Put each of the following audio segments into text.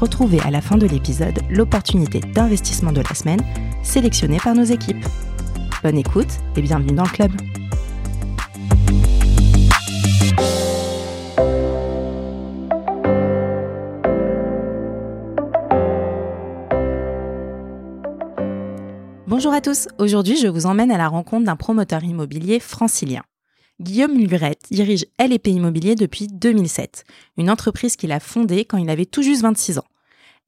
Retrouvez à la fin de l'épisode l'opportunité d'investissement de la semaine sélectionnée par nos équipes. Bonne écoute et bienvenue dans le club. Bonjour à tous, aujourd'hui je vous emmène à la rencontre d'un promoteur immobilier francilien. Guillaume Lurette dirige LP Immobilier depuis 2007, une entreprise qu'il a fondée quand il avait tout juste 26 ans.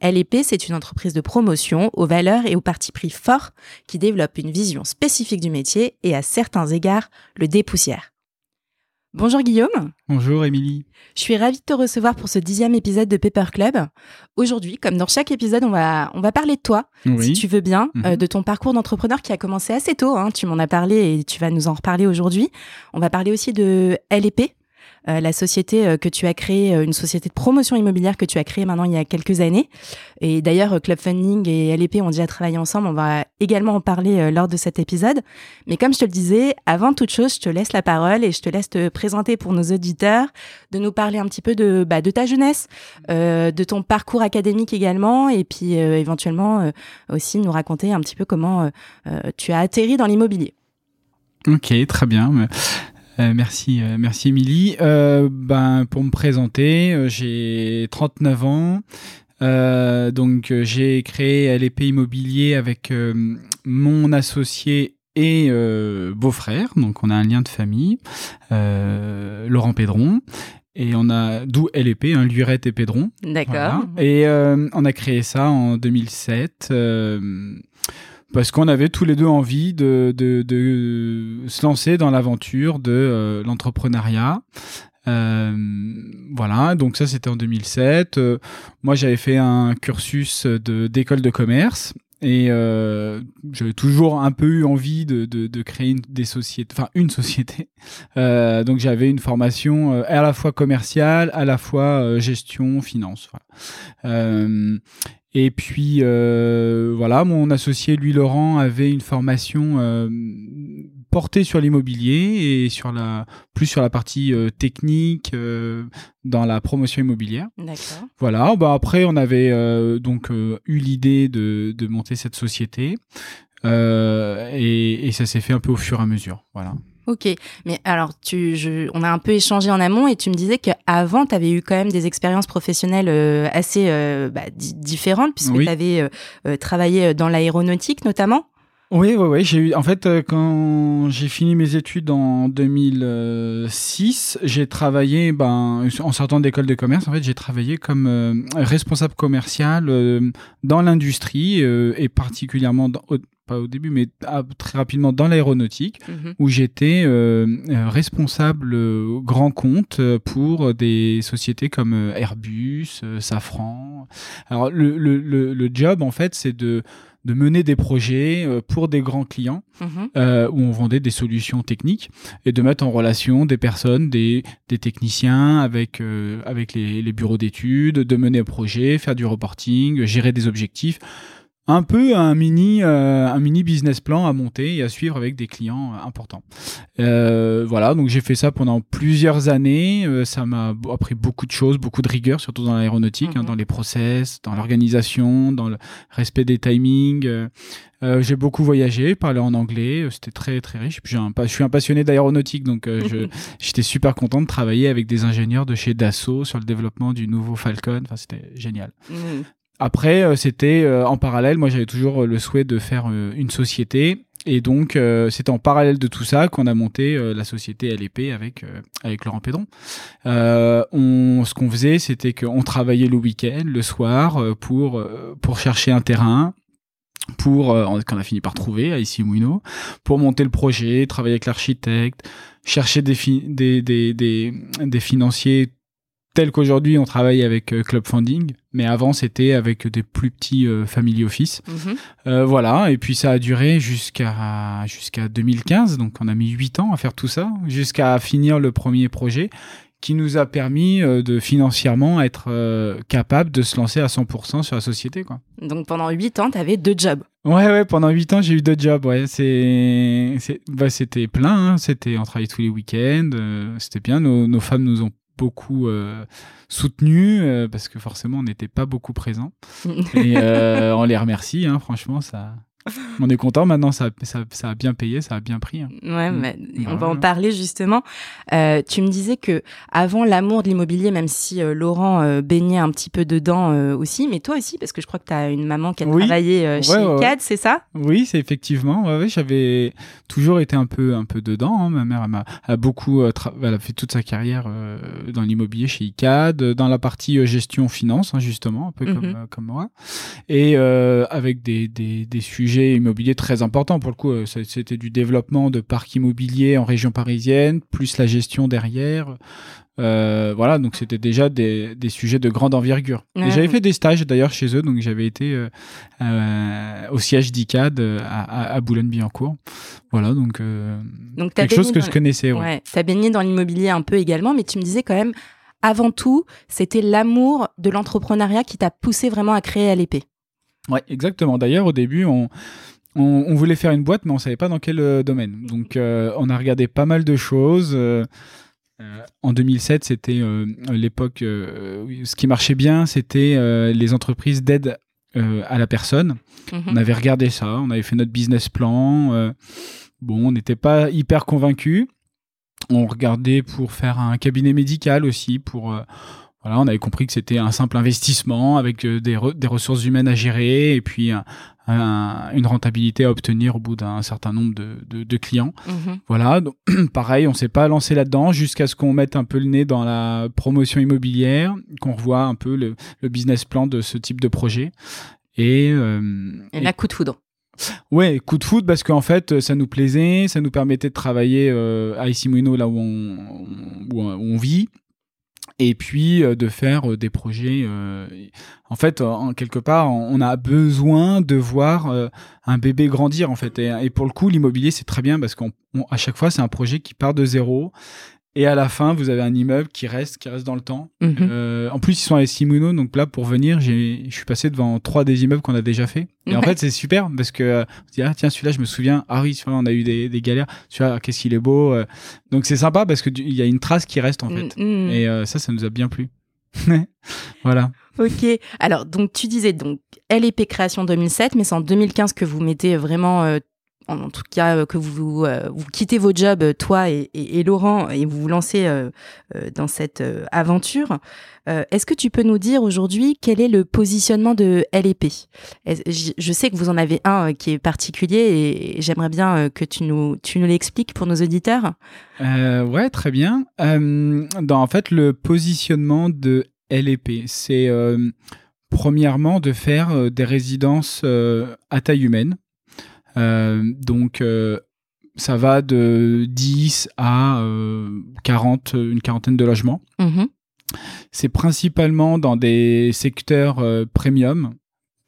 LP, c'est une entreprise de promotion aux valeurs et aux partis pris forts qui développe une vision spécifique du métier et à certains égards le dépoussière. Bonjour Guillaume. Bonjour Émilie. Je suis ravie de te recevoir pour ce dixième épisode de Paper Club. Aujourd'hui, comme dans chaque épisode, on va, on va parler de toi, si tu veux bien, euh, mhm. de ton parcours d'entrepreneur qui a commencé assez tôt. Hein. Tu m'en as parlé et tu vas nous en reparler aujourd'hui. On va parler aussi de LEP, euh, la société euh, que tu as créée, euh, une société de promotion immobilière que tu as créée maintenant il y a quelques années. Et d'ailleurs, Club Funding et LEP ont déjà travaillé ensemble. On va également en parler lors de cet épisode. Mais comme je te le disais, avant toute chose, je te laisse la parole et je te laisse te présenter pour nos auditeurs, de nous parler un petit peu de, bah, de ta jeunesse, de ton parcours académique également, et puis éventuellement aussi nous raconter un petit peu comment tu as atterri dans l'immobilier. Ok, très bien. Euh, merci, euh, merci Émilie. Euh, ben, pour me présenter, j'ai 39 ans. donc j'ai créé LP Immobilier avec mon associé et beau-frère. Donc on a un lien de famille, Laurent Pédron. Et on a d'où LEP, hein, Lurette et Pédron. D'accord. Et on a créé ça en 2007 parce qu'on avait tous les deux envie de, de, de se lancer dans l'aventure de euh, l'entrepreneuriat. Euh, voilà, donc ça c'était en 2007. Euh, moi j'avais fait un cursus d'école de commerce et euh, j'avais toujours un peu eu envie de, de, de créer une, des sociétés, enfin une société. Euh, donc j'avais une formation euh, à la fois commerciale, à la fois gestion, finance. Et puis euh, voilà, mon associé lui Laurent avait une formation euh, portée sur l'immobilier et sur la plus sur la partie euh, technique dans la promotion immobilière. D'accord. Voilà. Bah après on avait donc eu l'idée de, de monter cette société et, et ça s'est fait un peu au fur et à mesure. Voilà. Ok, mais alors tu, je, on a un peu échangé en amont et tu me disais qu'avant, tu avais eu quand même des expériences professionnelles euh, assez euh, bah, différentes puisque tu avais euh, travaillé dans l'aéronautique notamment. Oui, oui, oui. J'ai eu, en fait, quand j'ai fini mes études en 2006, j'ai travaillé, ben, en sortant d'école de commerce, en fait, j'ai travaillé comme responsable commercial dans l'industrie et particulièrement dans, pas au début, mais très rapidement dans l'aéronautique, mhm. où j'étais euh, euh, responsable euh, grand compte pour des sociétés comme Airbus, Safran. Alors le, le, le, job, en fait, c'est de de mener des projets pour des grands clients mhm. où on vendait des solutions techniques et de mettre en relation des personnes, des, des techniciens avec, avec les, les bureaux d'études, de mener un projet, faire du reporting, gérer des objectifs un peu un mini, euh, un mini business plan à monter et à suivre avec des clients euh, importants. Euh, voilà, donc j'ai fait ça pendant plusieurs années. ça m'a appris beaucoup de choses, beaucoup de rigueur, surtout dans l'aéronautique, hein, mhm. dans les process, dans l'organisation, dans le respect des timings. j'ai beaucoup voyagé, parlé en anglais, c'était très très riche. Puis un, je suis un passionné d'aéronautique, donc j'étais super content de travailler avec des ingénieurs de chez Dassault sur le développement du nouveau Falcon. Enfin, c'était génial. Mhm. Après, euh, c'était euh, en parallèle. Moi, j'avais toujours euh, le souhait de faire une société. Et donc, c'est en parallèle de tout ça qu'on a monté la société LEP avec, avec Laurent Pédron. on, ce qu'on faisait, c'était qu'on travaillait le week-end, le soir, pour, pour chercher un terrain, pour qu'on a fini par trouver à ici Mouino pour monter le projet, travailler avec l'architecte, chercher des, des, des, des, des financiers tel qu'aujourd'hui on travaille avec euh, Club Funding, mais avant c'était avec des plus petits euh, family office. Mhm. Euh, voilà, et puis ça a duré jusqu'à jusqu'à 2015, donc on a mis 8 ans à faire tout ça, jusqu'à finir le premier projet qui nous a permis de financièrement être capable de se lancer à 100% sur la société. Quoi. Donc pendant 8 ans, tu avais deux jobs. Ouais, ouais, pendant 8 ans, j'ai eu deux jobs. Ouais, c'est, bah, c'était plein. Hein. C'était, on travaillait tous les week-ends. c'était bien. Nos, nos femmes nous ont beaucoup euh, soutenu euh, parce que forcément on n'était pas beaucoup présents. Et euh, on les remercie hein, franchement ça on est content maintenant, ça, ça, ça, a bien payé, ça a bien pris. Hein. Ouais, mm. mais on va en parler justement. Euh, tu me disais que avant l'amour de l'immobilier, même si euh, Laurent euh, baignait un petit peu dedans aussi, mais toi aussi, parce que je crois que tu as une maman qui a travaillé chez CAD, c'est ça? Oui, c'est effectivement. Ouais, j'avais toujours été un peu, un peu dedans. Hein. Ma mère elle a, beaucoup, elle a fait toute sa carrière dans l'immobilier chez ICAD, dans la partie gestion finance, hein, justement, un peu comme, mm-hmm. comme moi, et avec des, des, des sujets immobilier très important. Pour le coup, euh, c'était du développement de parcs immobiliers en région parisienne, plus la gestion derrière. Euh, voilà, donc c'était déjà des, sujets de grande envergure. Et j'avais fait des stages d'ailleurs chez eux, donc j'avais été euh, au siège d'ICAD à, Boulogne-Billancourt. Voilà, donc, donc quelque chose que je connaissais. Ouais. Tu as baigné dans l'immobilier un peu également, mais tu me disais quand même, avant tout, c'était l'amour de l'entrepreneuriat qui t'a poussé vraiment à créer LP. Ouais, exactement. D'ailleurs, au début, on, on, voulait faire une boîte, mais on savait pas dans quel euh, domaine. Donc, euh, on a regardé pas mal de choses. Euh, en 2007, c'était l'époque. ce qui marchait bien, c'était les entreprises d'aide à la personne. Mhm. On avait regardé ça, on avait fait notre business plan. bon, on n'était pas hyper convaincus. On regardait pour faire un cabinet médical aussi, pour voilà, on avait compris que c'était un simple investissement avec euh, des, des, ressources humaines à gérer et puis une rentabilité à obtenir au bout d'un certain nombre de, de, clients. Mhm. Voilà, donc, pareil, on s'est pas lancé là-dedans jusqu'à ce qu'on mette un peu le nez dans la promotion immobilière, qu'on revoie un peu le, le, business plan de ce type de projet. Et, euh, et coup de foudre. Ouais, coup de foudre parce qu'en fait, ça nous plaisait, ça nous permettait de travailler euh, à Isimouino, là où on, où on vit, et puis euh, de faire euh, des projets. Euh, en fait, en quelque part, on a besoin de voir un bébé grandir en fait. Et, pour le coup, l'immobilier c'est très bien parce qu'à chaque fois c'est un projet qui part de zéro et à la fin, vous avez un immeuble qui reste, qui reste dans le temps. Mhm. Euh, en plus, ils sont à Simuno, donc là, pour venir, je suis passé devant trois des immeubles qu'on a déjà fait. Et en fait, c'est super parce que euh, on se dit, ah, tiens, celui-là, je me souviens. Ah oui, on a eu des, des galères. Celui-là, qu'est-ce qu'il est beau. Euh. Donc c'est sympa parce que il y a une trace qui reste en fait. Mm, mm. Et ça, ça nous a bien plu. voilà. Ok. Alors, donc tu disais donc LEP création 2007, mais c'est en 2015 que vous mettez vraiment en tout cas euh, que vous, euh, vous quittez vos jobs, euh, toi et, Laurent, et vous vous lancez dans cette aventure. Est-ce que tu peux nous dire aujourd'hui quel est le positionnement de LEP Je sais que vous en avez un qui est particulier et j'aimerais bien que tu nous, tu nous l'expliques pour nos auditeurs. ouais, très bien. en fait le positionnement de LEP, c'est premièrement de faire des résidences à taille humaine. Euh, donc euh, ça va de 10 à 40, euh, une quarantaine de logements. Mhm. C'est principalement dans des secteurs premium,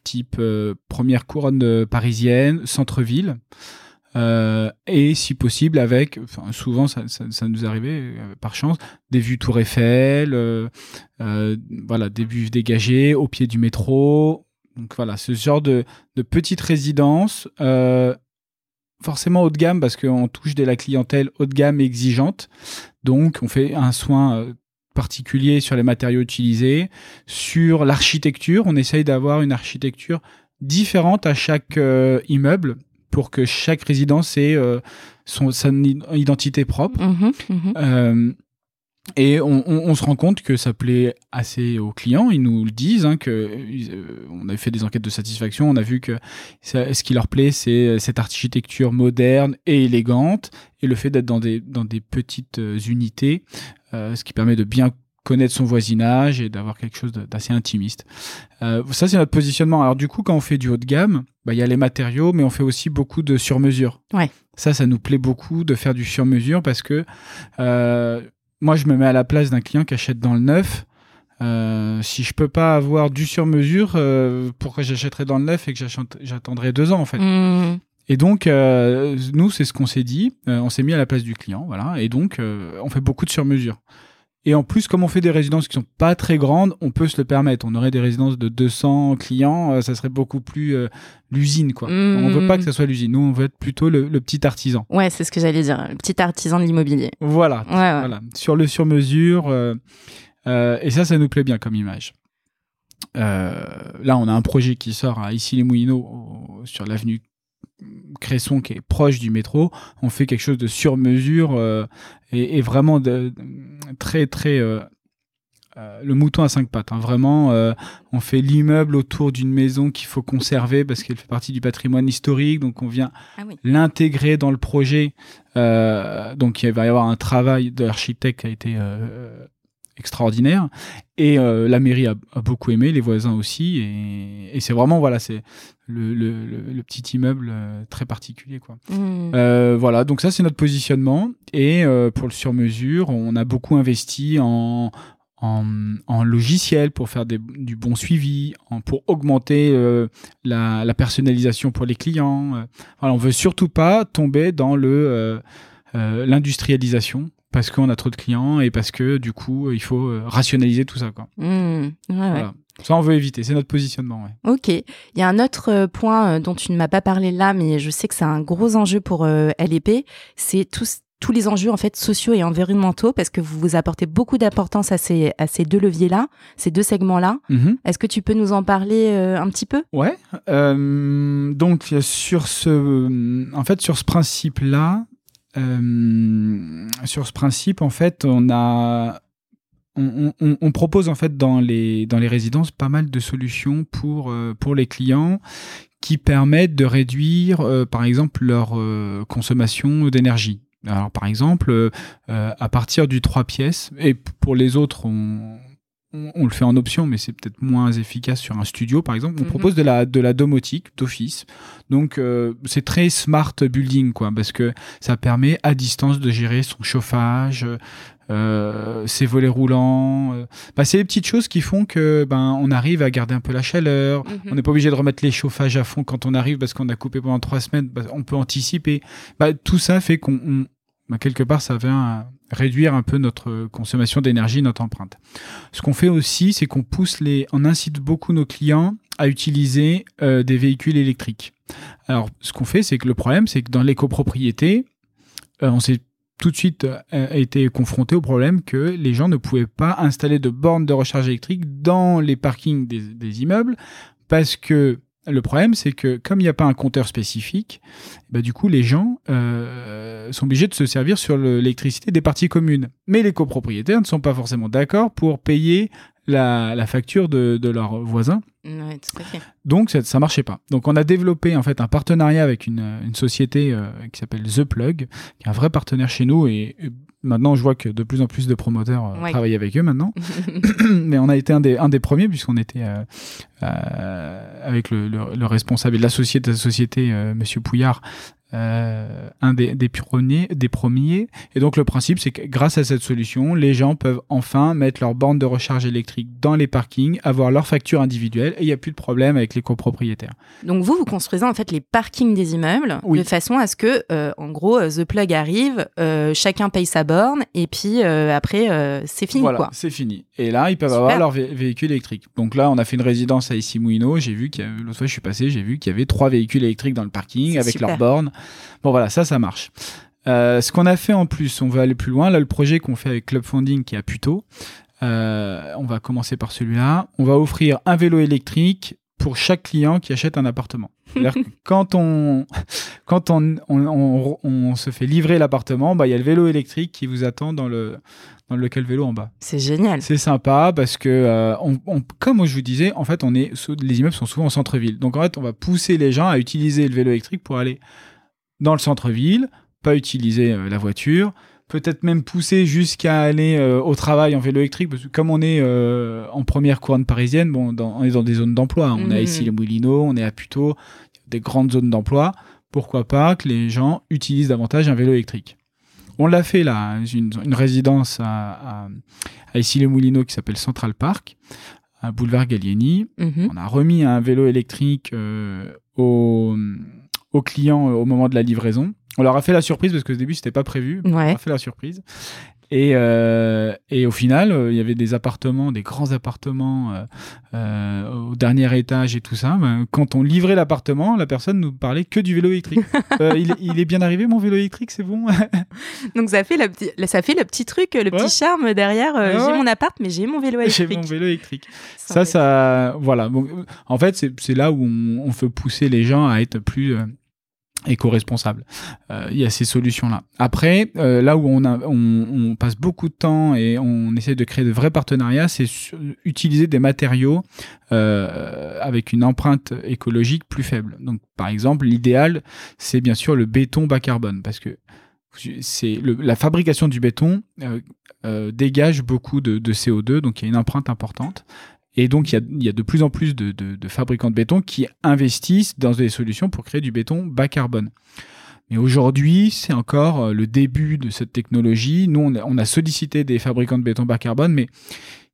type première couronne parisienne, centre-ville. et si possible avec, souvent ça, ça, nous arrivait par chance, des vues Tour Eiffel, voilà, des vues dégagées au pied du métro, donc voilà, ce genre de, de petite résidence, euh, forcément haut de gamme parce qu'on touche de la clientèle haut de gamme exigeante. Donc on fait un soin euh, particulier sur les matériaux utilisés, sur l'architecture. On essaye d'avoir une architecture différente à chaque euh, immeuble pour que chaque résidence ait son, identité propre. Mmh mmh et on, se rend compte que ça plaît assez aux clients. Ils nous le disent, hein, que euh, on a fait des enquêtes de satisfaction. On a vu que ce qui leur plaît, c'est cette architecture moderne et élégante, et le fait d'être dans des dans des petites euh, unités, euh, ce qui permet de bien connaître son voisinage et d'avoir quelque chose d'assez intimiste. ça, c'est notre positionnement. Alors du coup, quand on fait du haut de gamme, bah, il y a les matériaux, mais on fait aussi beaucoup de sur-mesure. Ouais. Ça, ça nous plaît beaucoup de faire du sur-mesure parce que moi, je me mets à la place d'un client qui achète dans le neuf. si je peux pas avoir du sur-mesure, pourquoi j'achèterais dans le neuf et que j'attendrais deux ans en fait? Mmh. Et donc, nous, c'est ce qu'on s'est dit. on s'est mis à la place du client, voilà. Et donc, on fait beaucoup de sur-mesure. Et en plus, comme on fait des résidences qui sont pas très grandes, on peut se le permettre. On aurait des résidences de 200 clients, euh, ça serait beaucoup plus euh, l'usine, quoi. On veut pas que ça soit l'usine. Nous, on veut être plutôt le, petit artisan. Ouais, c'est ce que j'allais dire, le petit artisan de l'immobilier. Voilà, voilà. Sur le sur-mesure. Euh, et ça, ça nous plaît bien comme image. là, on a un projet qui sort à Issy-les-Moulineaux, sur l'avenue Cresson qui est proche du métro, on fait quelque chose de sur mesure euh, et, vraiment de, très très euh, euh, le mouton à cinq pattes. Hein. Vraiment, on fait l'immeuble autour d'une maison qu'il faut conserver parce qu'elle fait partie du patrimoine historique. Donc on vient ah l'intégrer dans le projet. donc il va y avoir un travail de l'architecte qui a été extraordinaire. Et euh, la mairie a, beaucoup aimé, les voisins aussi. Et, c'est vraiment, voilà, c'est le, le, petit immeuble euh, très particulier. Quoi. Mmh. Euh, voilà, donc ça, c'est notre positionnement. Et pour le sur-mesure, on a beaucoup investi en, en, logiciel pour faire du bon suivi, en, pour augmenter la, la, personnalisation pour les clients. On veut surtout pas tomber dans le l'industrialisation parce qu'on a trop de clients et parce que du coup il faut euh, rationaliser tout ça quoi. Mmh, ça on veut éviter, c'est notre positionnement. Ok. Il y a un autre euh, point euh, dont tu ne m'as pas parlé là, mais je sais que c'est un gros enjeu pour LEP, c'est tous tous les enjeux en fait sociaux et environnementaux parce que vous vous apportez beaucoup d'importance à ces à ces deux leviers là, ces deux segments là. Mmh Est-ce que tu peux nous en parler un petit peu? Ouais. donc sur ce en fait sur ce principe là, euh, sur ce principe, en fait, on a on, propose en fait dans les, dans les résidences pas mal de solutions pour, euh, pour les clients qui permettent de réduire, euh, par exemple, leur consommation d'énergie. Alors, par exemple, à partir du 3 pièces, et pour les autres, on, on, le fait en option, mais c'est peut-être moins efficace sur un studio, par exemple. On mhm. propose de la, de la domotique d'office. Donc, euh, c'est très smart building, quoi, parce que ça permet à distance de gérer son chauffage, euh, ses volets roulants. Euh. Bah, c'est les petites choses qui font que ben on arrive à garder un peu la chaleur. Mhm. On n'est pas obligé de remettre les chauffages à fond quand on arrive parce qu'on a coupé pendant trois semaines. Bah, on peut anticiper. Bah, tout ça fait qu'on bah, quelque part, ça vient réduire un peu notre consommation d'énergie, notre empreinte. Ce qu'on fait aussi, c'est qu'on pousse les, on incite beaucoup nos clients à utiliser euh, des véhicules électriques. Alors, ce qu'on fait, c'est que le problème, c'est que dans l'écopropriété, euh, on s'est tout de suite euh, été confronté au problème que les gens ne pouvaient pas installer de bornes de recharge électrique dans les parkings des immeubles parce que le problème, c'est que comme il n'y a pas un compteur spécifique, bah, du coup, les gens euh, sont obligés de se servir sur l'électricité des parties communes. Mais les copropriétaires ne sont pas forcément d'accord pour payer la, facture de, leurs voisins. Donc ça, ne marchait pas. Donc on a développé en fait un partenariat avec une, société euh, qui s'appelle The Plug, qui est un vrai partenaire chez nous et, maintenant je vois que de plus en plus de promoteurs euh, travaillent avec eux maintenant. Mais on a été un des, un des premiers puisqu'on était euh, avec le, le, responsable de la société, de la société Monsieur Pouillard, euh, un des, des, pionniers, des premiers. Et donc le principe, c'est que grâce à cette solution, les gens peuvent enfin mettre leur borne de recharge électrique dans les parkings, avoir leur facture individuelle et il n'y a plus de problème avec les copropriétaires. Donc vous, vous construisez en fait les parkings des immeubles de façon à ce que, euh, en gros, euh, The Plug arrive, chacun paye sa borne et puis après, c'est fini. Voilà, c'est fini. Et là, ils peuvent avoir leur véhicule électrique. Donc là, on a fait une résidence à Issy-Moulineaux. J'ai vu qu'il l'autre fois, je suis passé, j'ai vu qu'il y avait trois véhicules électriques dans le parking avec leur borne. Bon voilà, ça, ça marche. Euh, ce qu'on a fait en plus, on veut aller plus loin. Là, le projet qu'on fait avec Club Funding qui est à Puto, euh, on va commencer par celui-là. On va offrir un vélo électrique pour chaque client qui achète un appartement. quand on quand on, on, se fait livrer l'appartement, bah il y a le vélo électrique qui vous attend dans le dans le local vélo en bas. C'est génial. C'est sympa parce que euh, on, comme je vous disais, en fait, on est les immeubles sont souvent en centre-ville. Donc en fait, on va pousser les gens à utiliser le vélo électrique pour aller dans le centre-ville, pas utiliser euh, la voiture, peut-être même pousser jusqu'à aller euh, au travail en vélo électrique, parce que comme on est euh, en première couronne parisienne, bon, on est dans des zones d'emploi. On est ici les Moulineaux, on est à Puteaux, des grandes zones d'emploi. Pourquoi pas que les gens utilisent davantage un vélo électrique? On l'a fait là, une, une résidence à, à, les Moulineaux qui s'appelle Central Park, à Boulevard Gallieni. Mhm. On a remis un vélo électrique euh, aux, aux clients au moment de la livraison. On leur a fait la surprise parce que au début c'était pas prévu. On leur a fait la surprise. Et, euh, et au final, euh, il y avait des appartements, des grands appartements euh, euh au dernier étage et tout ça. Ben, quand on livrait l'appartement, la personne nous parlait que du vélo électrique. Euh, il, il, est bien arrivé mon vélo électrique, c'est bon? Donc ça fait, le petit, ça fait le petit truc, le petit charme derrière. J'ai mon appart, mais j'ai mon vélo électrique. J'ai mon vélo électrique. Ça, ça, voilà. en fait, c'est là où on, on, veut pousser les gens à être plus éco-responsable. Euh, il y a ces solutions-là. Après, euh, là où on, passe beaucoup de temps et on essaie de créer de vrais partenariats, c'est utiliser des matériaux euh, avec une empreinte écologique plus faible. Donc, par exemple, l'idéal, c'est bien sûr le béton bas carbone, parce que la fabrication du béton dégage beaucoup de, CO2, donc il y a une empreinte importante. Et donc, il y a, de plus en plus de, fabricants de béton qui investissent dans des solutions pour créer du béton bas carbone. Mais aujourd'hui, c'est encore euh, le début de cette technologie. Nous, on a, sollicité des fabricants de béton bas carbone, mais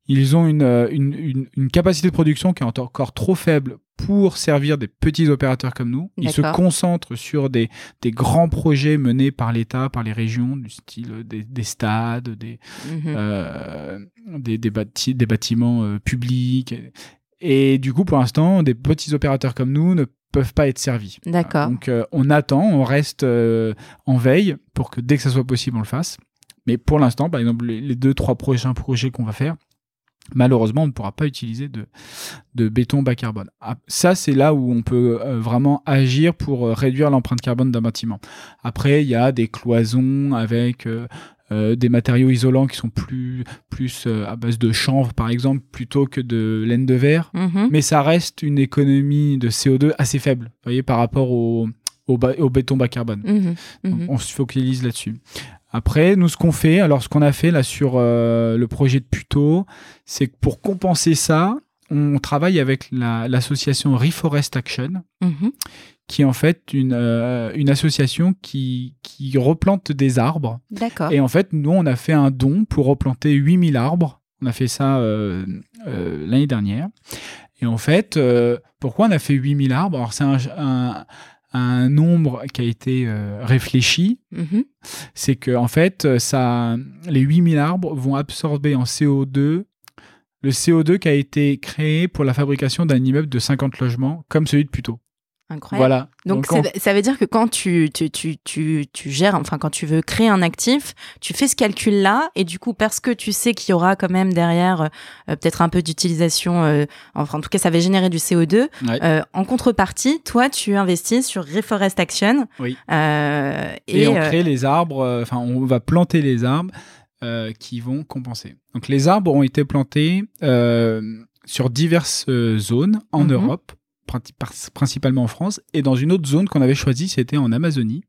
ils ont euh, une, une, capacité de production qui est encore trop faible pour servir des petits opérateurs comme nous. Ils se concentrent sur des, des grands projets menés par l'État, par les régions, du style des, des stades, des, mhm. euh, des, des, des, bâtiments euh, publics. Et du coup, pour l'instant, des petits opérateurs comme nous ne peuvent pas être servis. D'accord. Donc, on attend, on reste en veille pour que dès que ça soit possible, on le fasse. Mais pour l'instant, par exemple, les deux, trois prochains projets qu'on va faire, malheureusement, on ne pourra pas utiliser de, de béton bas carbone. Ah, ça, c'est là où on peut euh, vraiment agir pour euh, réduire l'empreinte carbone d'un bâtiment. Après, il y a des cloisons avec euh, des matériaux isolants qui sont plus, plus à base de chanvre, par exemple, plutôt que de laine de verre. Mm-hmm. Mais ça reste une économie de CO2 assez faible, vous voyez, par rapport au, au, béton bas carbone. Mm-hmm. Mm-hmm. on se focalise là-dessus. Après, nous, ce qu'on fait, alors ce qu'on a fait là sur euh, le projet de Puto, c'est que pour compenser ça, on travaille avec l'association Reforest Action, mhm. qui est en fait une, euh, une association qui, qui replante des arbres. D'accord. Et en fait, nous, on a fait un don pour replanter 8000 arbres. On a fait ça euh, l'année dernière. Et en fait, pourquoi on a fait 8000 arbres? Alors, c'est un un nombre qui a été euh, réfléchi, mhm. c'est que en fait, ça, les 8000 arbres vont absorber en CO2 le CO2 qui a été créé pour la fabrication d'un immeuble de 50 logements, comme celui de Puto. Incroyable. Voilà. Donc, ça veut dire que quand tu, tu, tu, tu, tu gères, enfin quand tu veux créer un actif, tu fais ce calcul-là et du coup parce que tu sais qu'il y aura quand même derrière euh, peut-être un peu d'utilisation, euh, enfin en tout cas ça va générer du CO2. Euh, en contrepartie, toi tu investis sur Reforest Action. Oui. et, et, on crée les arbres, enfin on va planter les arbres qui vont compenser. Donc les arbres ont été plantés sur diverses zones en mhm. Europe principalement en France, et dans une autre zone qu'on avait choisie, c'était en Amazonie,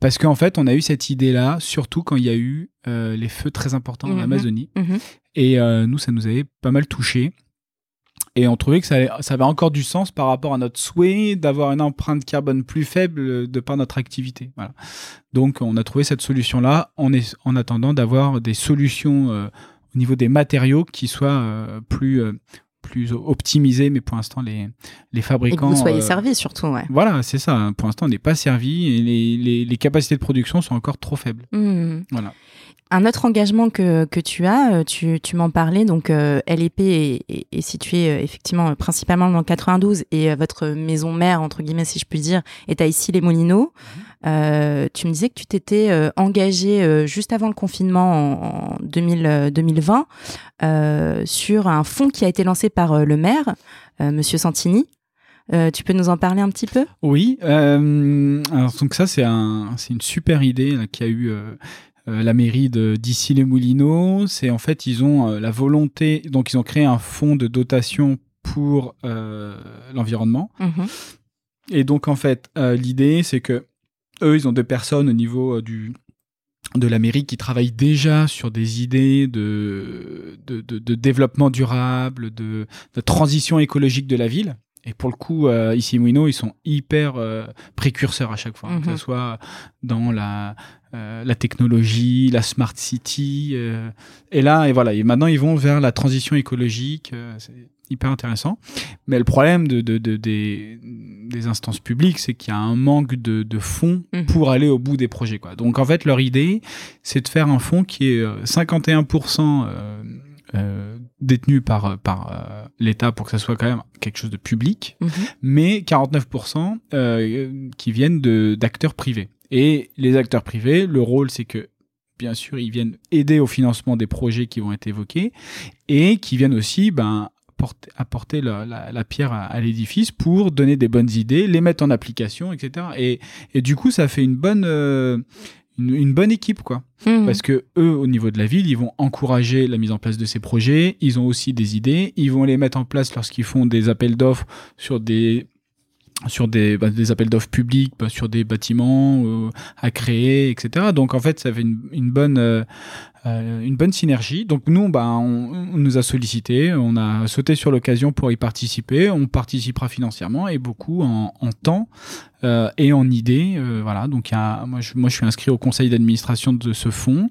parce qu'en fait, on a eu cette idée-là, surtout quand il y a eu euh, les feux très importants en mhm. Amazonie, mhm. et euh, nous, ça nous avait pas mal touché. Et on trouvait que ça, ça, avait encore du sens par rapport à notre souhait d'avoir une empreinte carbone plus faible de par notre activité. Voilà. Donc, on a trouvé cette solution-là en, en attendant d'avoir des solutions euh, au niveau des matériaux qui soient plus plus optimisé, mais pour l'instant, les, les fabricants. Et que vous soyez euh, servi surtout, ouais. Voilà, c'est ça. Pour l'instant, on n'est pas servi et les, les, les, capacités de production sont encore trop faibles. Mmh. Voilà. Un autre engagement que, que tu as, euh, tu, tu m'en parlais, donc euh, LEP est, est, est situé euh, effectivement principalement dans le 92 et votre maison mère, entre guillemets si je puis dire, est à Issy-les-Moulineaux. Mmh. Tu me disais que tu t'étais engagé juste avant le confinement en, 2000, 2020 sur un fonds qui a été lancé par le maire, Monsieur Santini. tu peux nous en parler un petit peu? Oui. alors donc ça c'est un, c'est une super idée qui a eu euh, la mairie d'ici les Moulineaux. C'est en fait, ils ont euh, la volonté, donc ils ont créé un fonds de dotation pour euh, l'environnement. Mhm. Et donc, en fait, l'idée, c'est que eux, ils ont des personnes au niveau du, de la mairie qui travaillent déjà sur des idées de, de, de, développement durable, de, de, transition écologique de la ville. Et pour le coup, ici Mouino, ils sont hyper précurseurs à chaque fois, hein, que ce mhm. soit dans la, la technologie, la smart city. et là, et voilà, et maintenant ils vont vers la transition écologique. c'est hyper intéressant. Mais le problème de, de, des, des, instances publiques, c'est qu'il y a un manque de, fonds mhm. pour aller au bout des projets. Quoi. Donc en fait, leur idée, c'est de faire un fonds qui est 51% euh, euh, euh, détenu par, par euh, l'État pour que ça soit quand même quelque chose de public, mhm. mais 49% euh, qui viennent d'acteurs privés. Et les acteurs privés, le rôle, c'est que bien sûr, ils viennent aider au financement des projets qui vont être évoqués et qui viennent aussi ben, apporter, la, pierre à, l'édifice pour donner des bonnes idées, les mettre en application, etc. Et, et du coup, ça fait une bonne, euh, une, bonne équipe, quoi. Mmh. Parce que eux, au niveau de la ville, ils vont encourager la mise en place de ces projets. Ils ont aussi des idées. Ils vont les mettre en place lorsqu'ils font des appels d'offres sur des sur des, bah, des appels d'offres publics, bah, sur des bâtiments euh, à créer, etc. Donc en fait, ça fait une, une bonne, euh, euh, une bonne synergie. Donc nous, bah, on, on, nous a sollicité, on a sauté sur l'occasion pour y participer. On participera financièrement et beaucoup en, en temps euh, et en idées. voilà. Donc y a, moi, je, moi, je suis inscrit au conseil d'administration de ce fonds.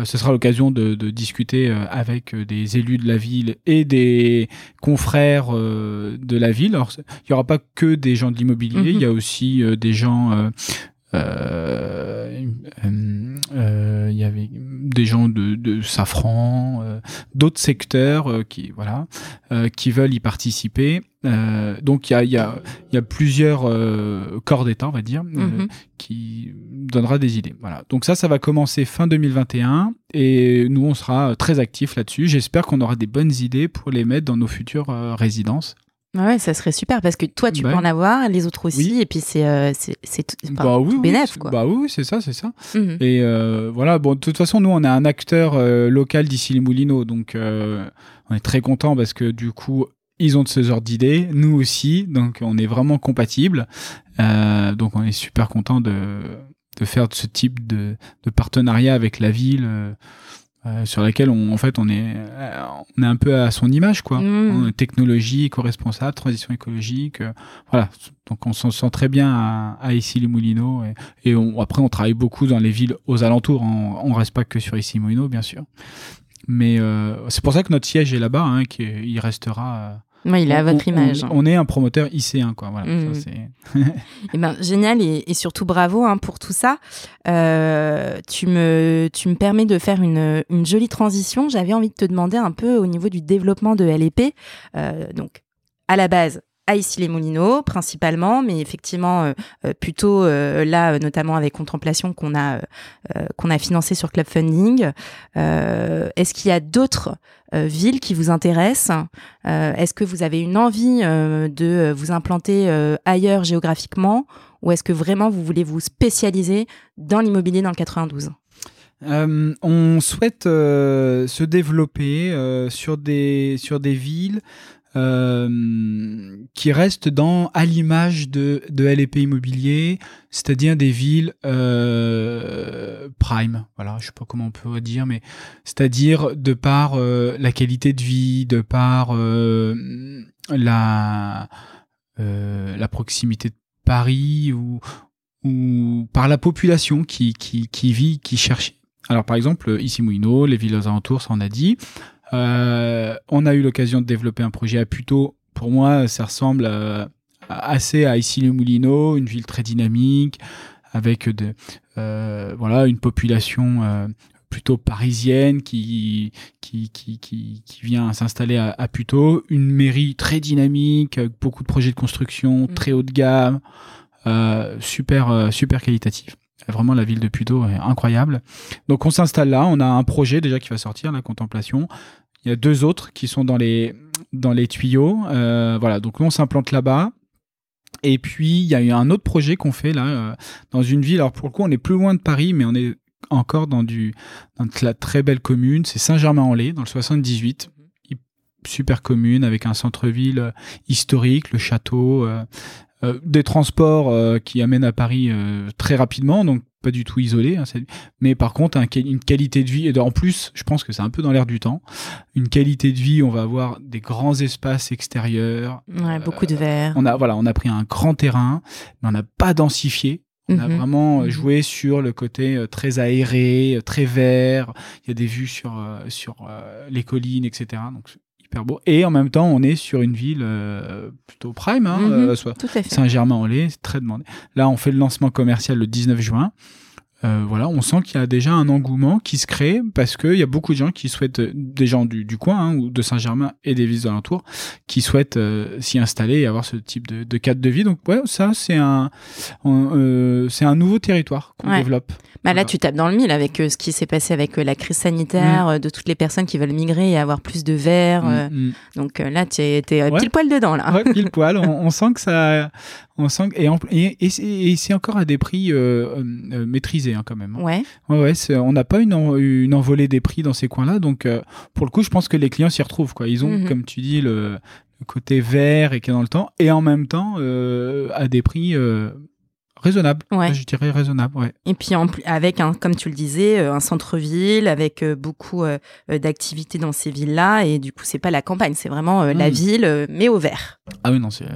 Euh, ce sera l'occasion de, discuter euh, avec euh, des élus de la ville et des confrères de la ville. Alors, il n'y aura pas que des gens de l'immobilier, il y a aussi des gens euh, euh, il y avait des gens de, de Safran, euh, d'autres secteurs qui voilà qui veulent y participer. donc il y a, y, a, y a plusieurs corps d'État, on va dire, mhm. qui donnera des idées. Voilà. Donc ça, ça va commencer fin 2021 et nous on sera très actifs là-dessus. J'espère qu'on aura des bonnes idées pour les mettre dans nos futures résidences. Ouais, ça serait super parce que toi, tu peux en avoir, les autres aussi, et puis c'est euh, c'est bah oui, bénéf, quoi. Bah oui, c'est ça, c'est ça. Mhm. Et euh, voilà, bon, de toute façon, nous, on est un acteur euh, local d'ici les Moulineaux, donc euh, on est très content parce que du coup, ils ont de ce genre d'idées, nous aussi, donc on est vraiment compatibles. donc on est super content de de faire ce type de, de partenariat avec la ville. Euh, sur laquelle on, en fait on est euh, on est un peu à son image quoi. Mmh. technologie éco-responsable transition écologique euh, voilà. Donc on s'en sent très bien à, à issy les Moulineaux et, et après on travaille beaucoup dans les villes aux alentours. On, on reste pas que sur issy les Moulineaux bien sûr. Mais c'est pour ça que notre siège est là-bas hein, qu'il restera il est à votre image. On, est un promoteur IC1, quoi. Voilà, mmh. et eh ben, génial et, surtout bravo hein, pour tout ça. Euh, tu, me, tu me permets de faire une, une jolie transition. J'avais envie de te demander un peu au niveau du développement de LEP. Euh, donc, à la base, à ici les Moulineaux principalement, mais effectivement euh, euh, plutôt euh, là notamment avec Contemplation qu'on a qu'on a financé sur Club Funding. Est-ce qu'il y a d'autres villes qui vous intéressent? Est-ce que vous avez une envie de vous implanter ailleurs géographiquement? Ou est-ce que vraiment vous voulez vous spécialiser dans l'immobilier dans le 92 on souhaite se développer sur des sur des villes euh, qui reste dans à l'image de, de LEP immobilier, c'est-à-dire des villes euh, prime. Voilà, je sais pas comment on peut dire, mais c'est-à-dire de par euh, la qualité de vie, de par euh, la euh, la proximité de Paris ou ou par la population qui qui, qui vit, qui cherche. Alors par exemple ici Mouino, les villes aux alentours, ça on a dit. Euh, on a eu l'occasion de développer un projet à Puto. Pour moi, ça ressemble assez à Issy-les-Moulineaux, une ville très dynamique, avec de, euh, voilà, une population euh, plutôt parisienne qui, qui, qui, qui, vient s'installer à, à Puto, une mairie très dynamique, avec beaucoup de projets de construction, mmh. très haut de gamme, super, super qualitatif. Vraiment, la ville de Puto est incroyable. Donc, on s'installe là. On a un projet déjà qui va sortir, la contemplation. Il y a deux autres qui sont dans les, dans les tuyaux. Euh, voilà, donc nous, on s'implante là-bas. Et puis, il y a eu un autre projet qu'on fait là, euh, dans une ville. Alors, pour le coup, on est plus loin de Paris, mais on est encore dans, du, dans la très belle commune. C'est Saint-Germain-en-Laye, dans le 78. Super commune, avec un centre-ville historique, le château. Des transports qui amènent à Paris très rapidement, donc pas du tout isolé, hein, mais par contre une qualité de vie, et en plus je pense que c'est un peu dans l'air du temps, une qualité de vie, on va avoir des grands espaces extérieurs. beaucoup de verre. On a, voilà, on a pris un grand terrain, mais on n'a pas densifié. On a mhm. vraiment mhm. joué sur le côté très aéré, très vert. Il y a des vues sur, sur les collines, etc. Donc beau. Et en même temps, on est sur une ville euh, plutôt prime, hein, mhm. euh, Saint-Germain-en-Laye, c'est très demandé. Là, on fait le lancement commercial le 19 juin. Euh, voilà, on sent qu'il y a déjà un engouement qui se crée parce qu'il y a beaucoup de gens qui souhaitent, des gens du, coin hein, ou de Saint-Germain et des villes alentours, qui souhaitent s'y installer et avoir ce type de, de, cadre de vie. Donc ouais, ça c'est un, c'est un nouveau territoire qu'on développe. Bah là, tu tapes dans le mille avec euh, ce qui s'est passé avec euh, la crise sanitaire, mm. euh, de toutes les personnes qui veulent migrer et avoir plus de verre. Mm, mm. Donc là, tu es, pile poil dedans. Là. Ouais, pile poil. on, sent que ça. On sent que, et, et, c'est encore à des prix maîtrisés hein, quand même. Hein. Ouais. Ouais, ouais on n'a pas une, une envolée des prix dans ces coins-là. Donc pour le coup, je pense que les clients s'y retrouvent. Quoi. Ils ont, mm-hmm. comme tu dis, le, côté vert et qui est dans le temps. Et en même temps, à des prix Raisonnable. Ouais. Je dirais raisonnable, ouais. Et puis en, avec, un, comme tu le disais, euh, un centre-ville avec euh, beaucoup euh, d'activités dans ces villes-là. Et du coup, c'est pas la campagne, c'est vraiment la hmm. ville, mais au vert. Ah oui, non, c'est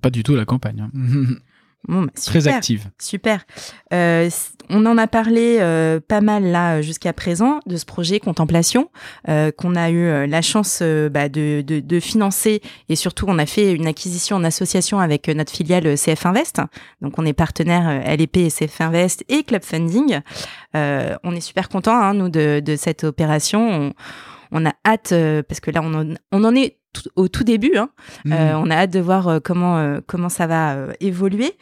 pas du tout la campagne. Hein. Bah, Très active. Super. Euh, on en a parlé euh, pas mal là jusqu'à présent de ce projet Contemplation euh, qu'on a eu la chance bah, de, de, de, financer et surtout on a fait une acquisition en association avec notre filiale CF Invest. Donc on est partenaire LEP et CF Invest et Club Funding. on est super content hein, nous de, de, cette opération. On, on a hâte parce que là on on en est au tout début. Hein. Mmh. Euh, on a hâte de voir euh, comment, euh, comment ça va évoluer.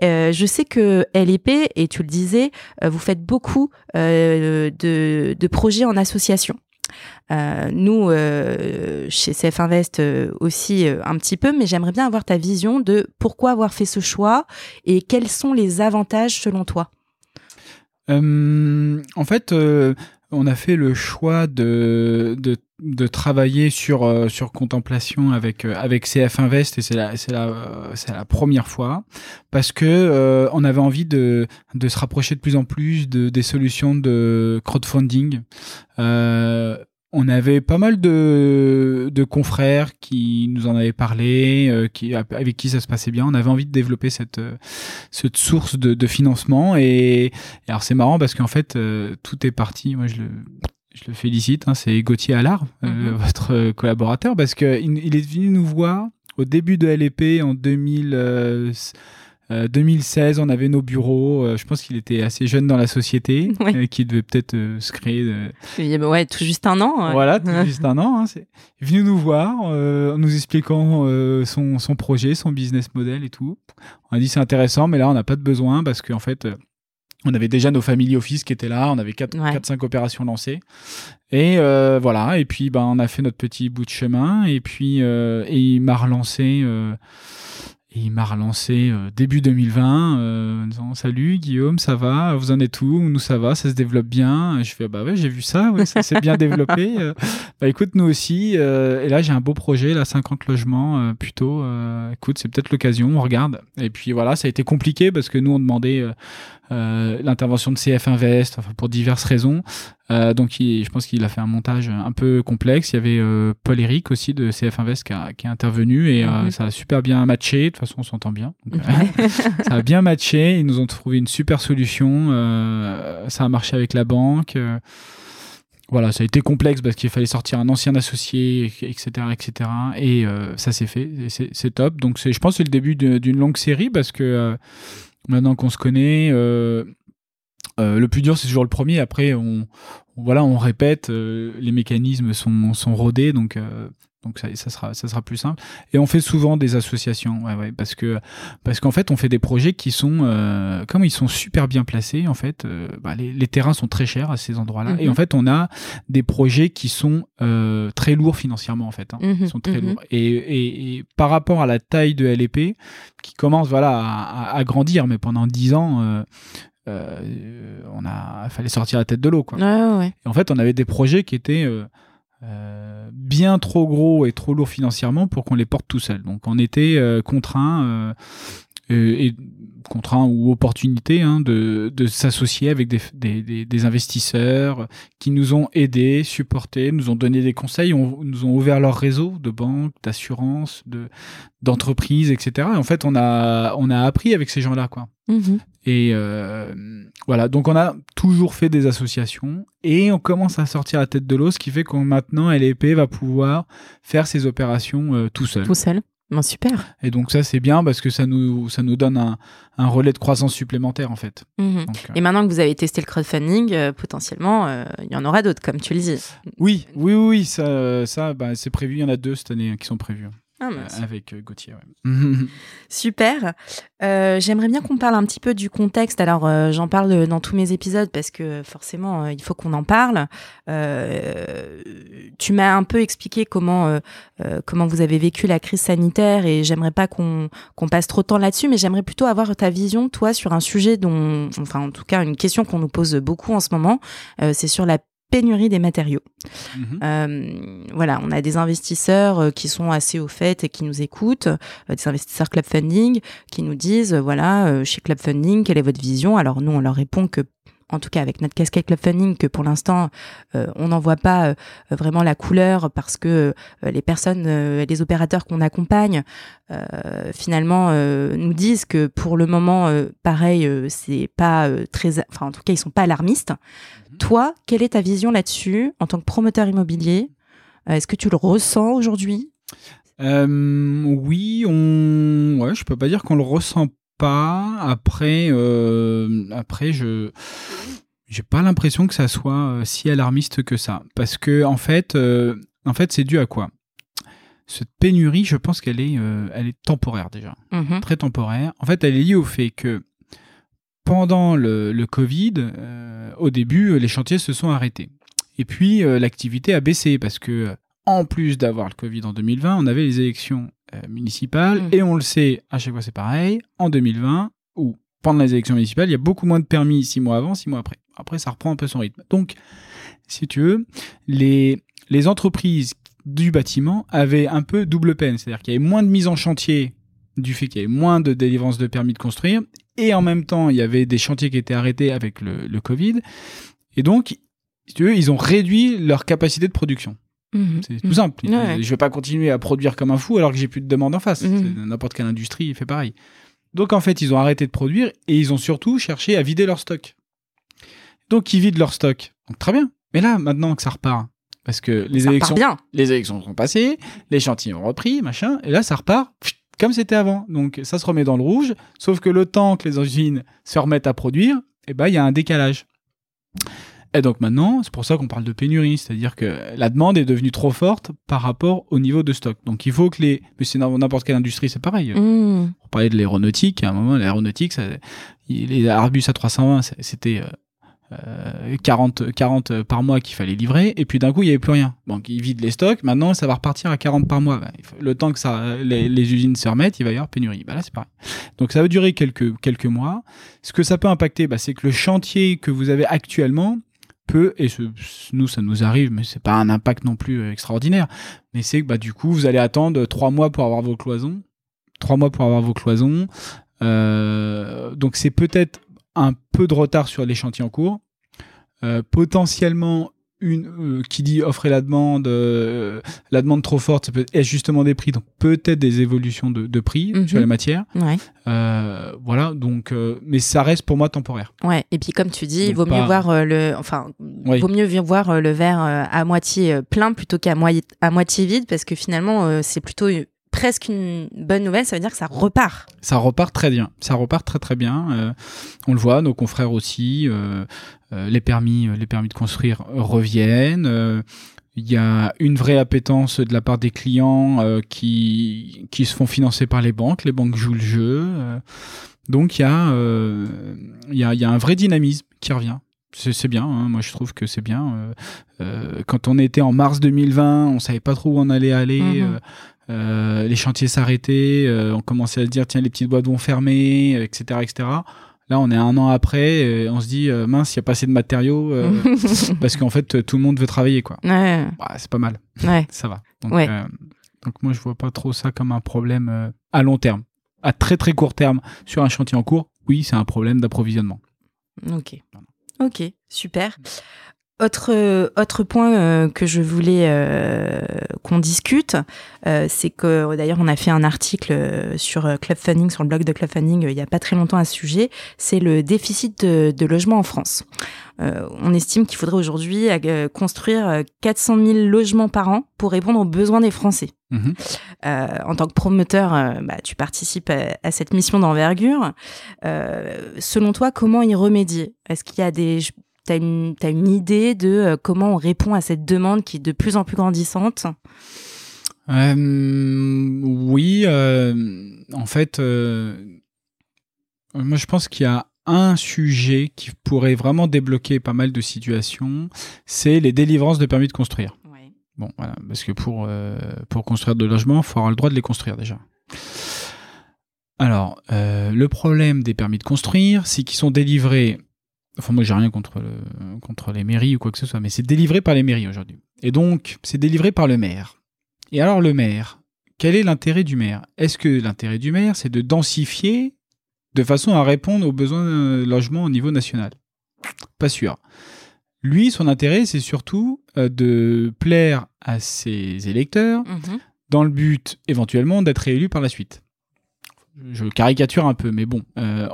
je sais que LEP, et tu le disais, vous faites beaucoup de, de, projets en association. nous, chez CF Invest aussi un petit peu, mais j'aimerais bien avoir ta vision de pourquoi avoir fait ce choix et quels sont les avantages selon toi. en fait, on a fait le choix de, de, de travailler sur, euh, sur contemplation avec, euh, avec CF Invest et c'est la, c'est la, c'est la première fois parce que euh, on avait envie de, de se rapprocher de plus en plus de, des solutions de crowdfunding. Euh, on avait pas mal de, de confrères qui nous en avaient parlé, euh, qui, avec qui ça se passait bien. On avait envie de développer cette, euh, cette source de, de financement. Et, alors c'est marrant parce qu'en fait, euh, tout est parti. Moi, je le, je le félicite. Hein, c'est Gauthier Allard, mm-hmm. votre collaborateur, parce qu'il il est venu nous voir au début de LEP en 2000. 2016, euh, on avait nos bureaux. Euh, je pense qu'il était assez jeune dans la société, oui. Euh, qui devait peut-être se créer. Ouais, tout juste un an. Voilà, tout juste un an. Hein, il est venu nous voir, en nous expliquant son, son, projet, son business model et tout. On a dit c'est intéressant, mais là on n'a pas de besoin parce qu'en fait. On avait déjà nos family office qui étaient là, on avait 4-5 opérations lancées. Et voilà, et puis ben, on a fait notre petit bout de chemin, et puis et il m'a relancé il m'a relancé euh, début 2020 euh, en disant Salut Guillaume, ça va? Vous en êtes où? Nous, ça va, ça se développe bien. je fais Bah ouais, j'ai vu ça, ouais, ça s'est bien développé. Euh. bah écoute, nous aussi. et là, j'ai un beau projet, là, 50 logements plutôt. écoute, c'est peut-être l'occasion, on regarde. Et puis voilà, ça a été compliqué parce que nous, on demandait euh, l'intervention de CF Invest, enfin, pour diverses raisons. Euh, donc, je pense qu'il a fait un montage un peu complexe. Il y avait euh, Paul Eric aussi de CF Invest qui, a, qui est intervenu et mhm. ça a super bien matché. De toute façon, on s'entend bien. ça a bien matché. Ils nous ont trouvé une super solution. ça a marché avec la banque voilà, ça a été complexe parce qu'il fallait sortir un ancien associé, etc., etc. Et ça s'est fait, c'est top. Donc, je pense que c'est le début d'une longue série parce que maintenant qu'on se connaît. Euh, euh, le plus dur, c'est toujours le premier. Après, on, voilà, on répète, euh, les mécanismes sont, sont rodés, donc donc ça, ça, sera ça sera plus simple et on fait souvent des associations ouais, ouais parce que parce qu'en fait on fait des projets qui sont euh, comme ils sont super bien placés en fait euh, bah, les, les, terrains sont très chers à ces endroits là et en mhm. fait on a des projets qui sont euh, très lourds financièrement en fait hein. ils mhm. sont très mhm. lourds et, et, et, par rapport à la taille de LEP qui commence voilà à, à, grandir mais pendant dix ans on a fallait sortir la tête de l'eau quoi ouais, et en fait on avait des projets qui étaient euh, euh, bien trop gros et trop lourd financièrement pour qu'on les porte tout seul. Donc on était euh, contraint et contraint ou opportunité hein, de, de s'associer avec des, des, des, investisseurs qui nous ont aidés, supportés, nous ont donné des conseils, nous ont ouvert leur réseau de banques, d'assurances, de, d'entreprises, etc. Et en fait, on a, on a appris avec ces gens-là, quoi. Mm-hmm. Et euh, voilà, donc on a toujours fait des associations et on commence à sortir la tête de l'eau, ce qui fait qu'on maintenant LEP va pouvoir faire ses opérations euh, tout seul. Tout seul super. Et donc ça c'est bien parce que ça nous, ça nous donne un, un relais de croissance supplémentaire en fait. Mhm. Euh, et maintenant que vous avez testé le crowdfunding, euh, potentiellement euh, il y en aura d'autres comme tu le dis. Oui, oui, oui, ça, ça bah, c'est prévu, il y en a deux cette année hein, qui sont prévus. Ah, euh, avec euh, Gauthier. Super. Euh, j'aimerais bien qu'on parle un petit peu du contexte. Alors, j'en parle dans tous mes épisodes parce que forcément, il faut qu'on en parle. tu m'as un peu expliqué comment comment vous avez vécu la crise sanitaire et j'aimerais pas qu'on qu'on passe trop de temps là-dessus, mais j'aimerais plutôt avoir ta vision, toi, sur un sujet dont, enfin, en tout cas, une question qu'on nous pose beaucoup en ce moment. c'est sur la pénurie des matériaux. Mhm. Euh, voilà, on a des investisseurs euh, qui sont assez au fait et qui nous écoutent, euh, des investisseurs Club Funding qui nous disent, voilà, chez Club Funding, quelle est votre vision? Alors nous, on leur répond que en tout cas avec notre casquette Club Funding, que pour l'instant, on n'en voit pas vraiment la couleur parce que les personnes, les opérateurs qu'on accompagne, finalement, nous disent que pour le moment, pareil, c'est pas très, enfin en tout cas, ils sont pas alarmistes. Mhm. Toi, quelle est ta vision là-dessus en tant que promoteur immobilier? Euh, Est-ce que tu le ressens aujourd'hui? Euh, Oui, on... ouais, je peux pas dire qu'on le ressent pas. Après, euh, après, je j'ai pas l'impression que ça soit si alarmiste que ça, parce que en fait, en fait, c'est dû à quoi? Cette pénurie, je pense qu'elle est, elle est temporaire déjà, mhm. très temporaire. En fait, elle est liée au fait que pendant le, Covid, euh, au début, les chantiers se sont arrêtés. Et puis, euh, l'activité a baissé parce que, en plus d'avoir le Covid en 2020, on avait les élections euh, municipales. Mm. Et on le sait, à chaque fois c'est pareil, en 2020, ou pendant les élections municipales, il y a beaucoup moins de permis six mois avant, six mois après. Après, ça reprend un peu son rythme. Donc, si tu veux, les, les entreprises du bâtiment avaient un peu double peine. C'est-à-dire qu'il y avait moins de mise en chantier du fait qu'il y avait moins de délivrance de permis de construire et en même temps, il y avait des chantiers qui étaient arrêtés avec le, Covid. Et donc, si tu veux, ils ont réduit leur capacité de production. Mhm. C'est tout simple. Je ne vais pas continuer à produire comme un fou alors que j'ai plus de demande en face. Mhm. N'importe quelle industrie fait pareil. Donc en fait, ils ont arrêté de produire et ils ont surtout cherché à vider leur stock. Donc ils vident leur stock. Donc très bien. Mais là, maintenant que ça repart, parce que les élections, les élections sont passées, les chantiers ont repris, machin, et là ça repart comme c'était avant. Donc ça se remet dans le rouge, sauf que le temps que les usines se remettent à produire, eh ben il y a un décalage. Et donc maintenant, c'est pour ça qu'on parle de pénurie, c'est-à-dire que la demande est devenue trop forte par rapport au niveau de stock. Donc il faut que les, mais c'est n'importe quelle industrie, c'est pareil. Mmh. Pour parler de l'aéronautique, à un moment, l'aéronautique, les Airbus A320, c'était euh, 40, euh, 40 par mois qu'il fallait livrer, et puis d'un coup, il n'y avait plus rien. Donc, ils vident les stocks. Maintenant, ça va repartir à 40 par mois. Le temps que ça, les, usines se remettent, il va y avoir pénurie. Bah là, c'est pareil. Donc, ça va durer quelques, quelques mois. Ce que ça peut impacter, bah, c'est que le chantier que vous avez actuellement peut, et ce, nous, ça nous arrive, mais c'est pas un impact non plus extraordinaire, mais c'est que, bah, du coup, vous allez attendre trois mois pour avoir vos cloisons. Trois mois pour avoir vos cloisons. Euh, donc, c'est peut-être un peu de retard sur les chantiers en cours. Euh, potentiellement une euh, qui dit offre et la demande, euh, la demande trop forte, ça peut être justement des prix, donc peut-être des évolutions de, prix mhm. sur les matières. voilà, donc, mais ça reste pour moi temporaire. Ouais, et puis comme tu dis, il vaut mieux voir le, enfin, vaut mieux voir le verre à moitié plein plutôt qu'à à moitié vide, parce que finalement, c'est plutôt presque une bonne nouvelle, ça veut dire que ça repart. Ça repart très bien, ça repart très très bien. Euh, on le voit, nos confrères aussi, euh, euh, les permis, les permis de construire reviennent. Il y a une vraie appétence de la part des clients qui qui se font financer par les banques. Les banques jouent le jeu, donc il y a il y a il y a un vrai dynamisme qui revient c'est bien, hein. moi je trouve que c'est bien. quand on était en mars 2020, on savait pas trop où on allait aller. Mhm. Euh, les chantiers s'arrêtaient, euh, on commençait à se dire tiens les petites boîtes vont fermer, etc., etc. Là, on est un an après, et on se dit euh, mince, il y a pas assez de matériaux parce qu'en fait tout le monde veut travailler quoi. Ouais. Bah, c'est pas mal. Ouais. Ça va. Donc, donc moi je vois pas trop ça comme un problème à long terme. à très très court terme sur un chantier en cours, oui, c'est un problème d'approvisionnement. Ok. Ok, super. Autre, autre point euh, que je voulais euh, qu'on discute, euh, c'est que d'ailleurs on a fait un article sur Club Funding, sur le blog de Club Funding il n'y a pas très longtemps à ce sujet, c'est le déficit de, de logement en France. on estime qu'il faudrait aujourd'hui construire 400 000 logements par an pour répondre aux besoins des Français. Mhm. en tant que promoteur, bah, tu participes à, à cette mission d'envergure. selon toi, comment y remédier? Est-ce qu'il y a des tu as, une idée de euh, comment on répond à cette demande qui est de plus en plus grandissante? Euh, Oui, euh, en fait, moi je pense qu'il y a un sujet qui pourrait vraiment débloquer pas mal de situations, c'est les délivrances de permis de construire. Bon, voilà, parce que pour, pour construire de logements, il faut avoir le droit de les construire déjà. Alors, le problème des permis de construire, c'est qu'ils sont délivrés Enfin, moi, j'ai rien contre, le, contre les mairies ou quoi que ce soit, mais c'est délivré par les mairies aujourd'hui. Et donc, c'est délivré par le maire. Et alors, le maire, quel est l'intérêt du maire? Est-ce que l'intérêt du maire, c'est de densifier de façon à répondre aux besoins de logement au niveau national? Pas sûr. Lui, son intérêt, c'est surtout euh, de plaire à ses électeurs mhm. dans le but éventuellement d'être réélu par la suite. Je caricature un peu, mais bon, euh,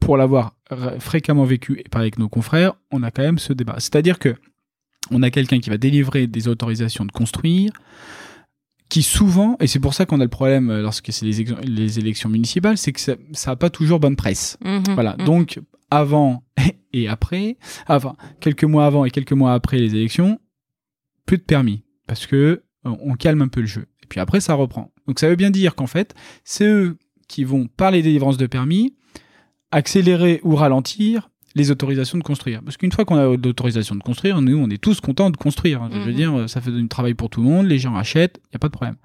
pour l'avoir fréquemment vécu et parlé avec nos confrères, on a quand même ce débat. C'est-à-dire que on a quelqu'un qui va délivrer des autorisations de construire, qui souvent, et c'est pour ça qu'on a le problème euh, lorsque c'est les, élections municipales, c'est que ça n'a pas toujours bonne presse. Mhm, voilà. Mhm. Donc, avant et après, enfin, quelques mois avant et quelques mois après les élections, plus de permis. Parce que euh, on calme un peu le jeu. Et puis après, ça reprend. Donc, ça veut bien dire qu'en fait, c'est eux qui vont, par les délivrances de permis, accélérer ou ralentir les autorisations de construire. Parce qu'une fois qu'on a l'autorisation de construire, nous, on est tous contents de construire. Je veux mhm. dire, ça fait du travail pour tout le monde, les gens achètent, il n'y a pas de problème.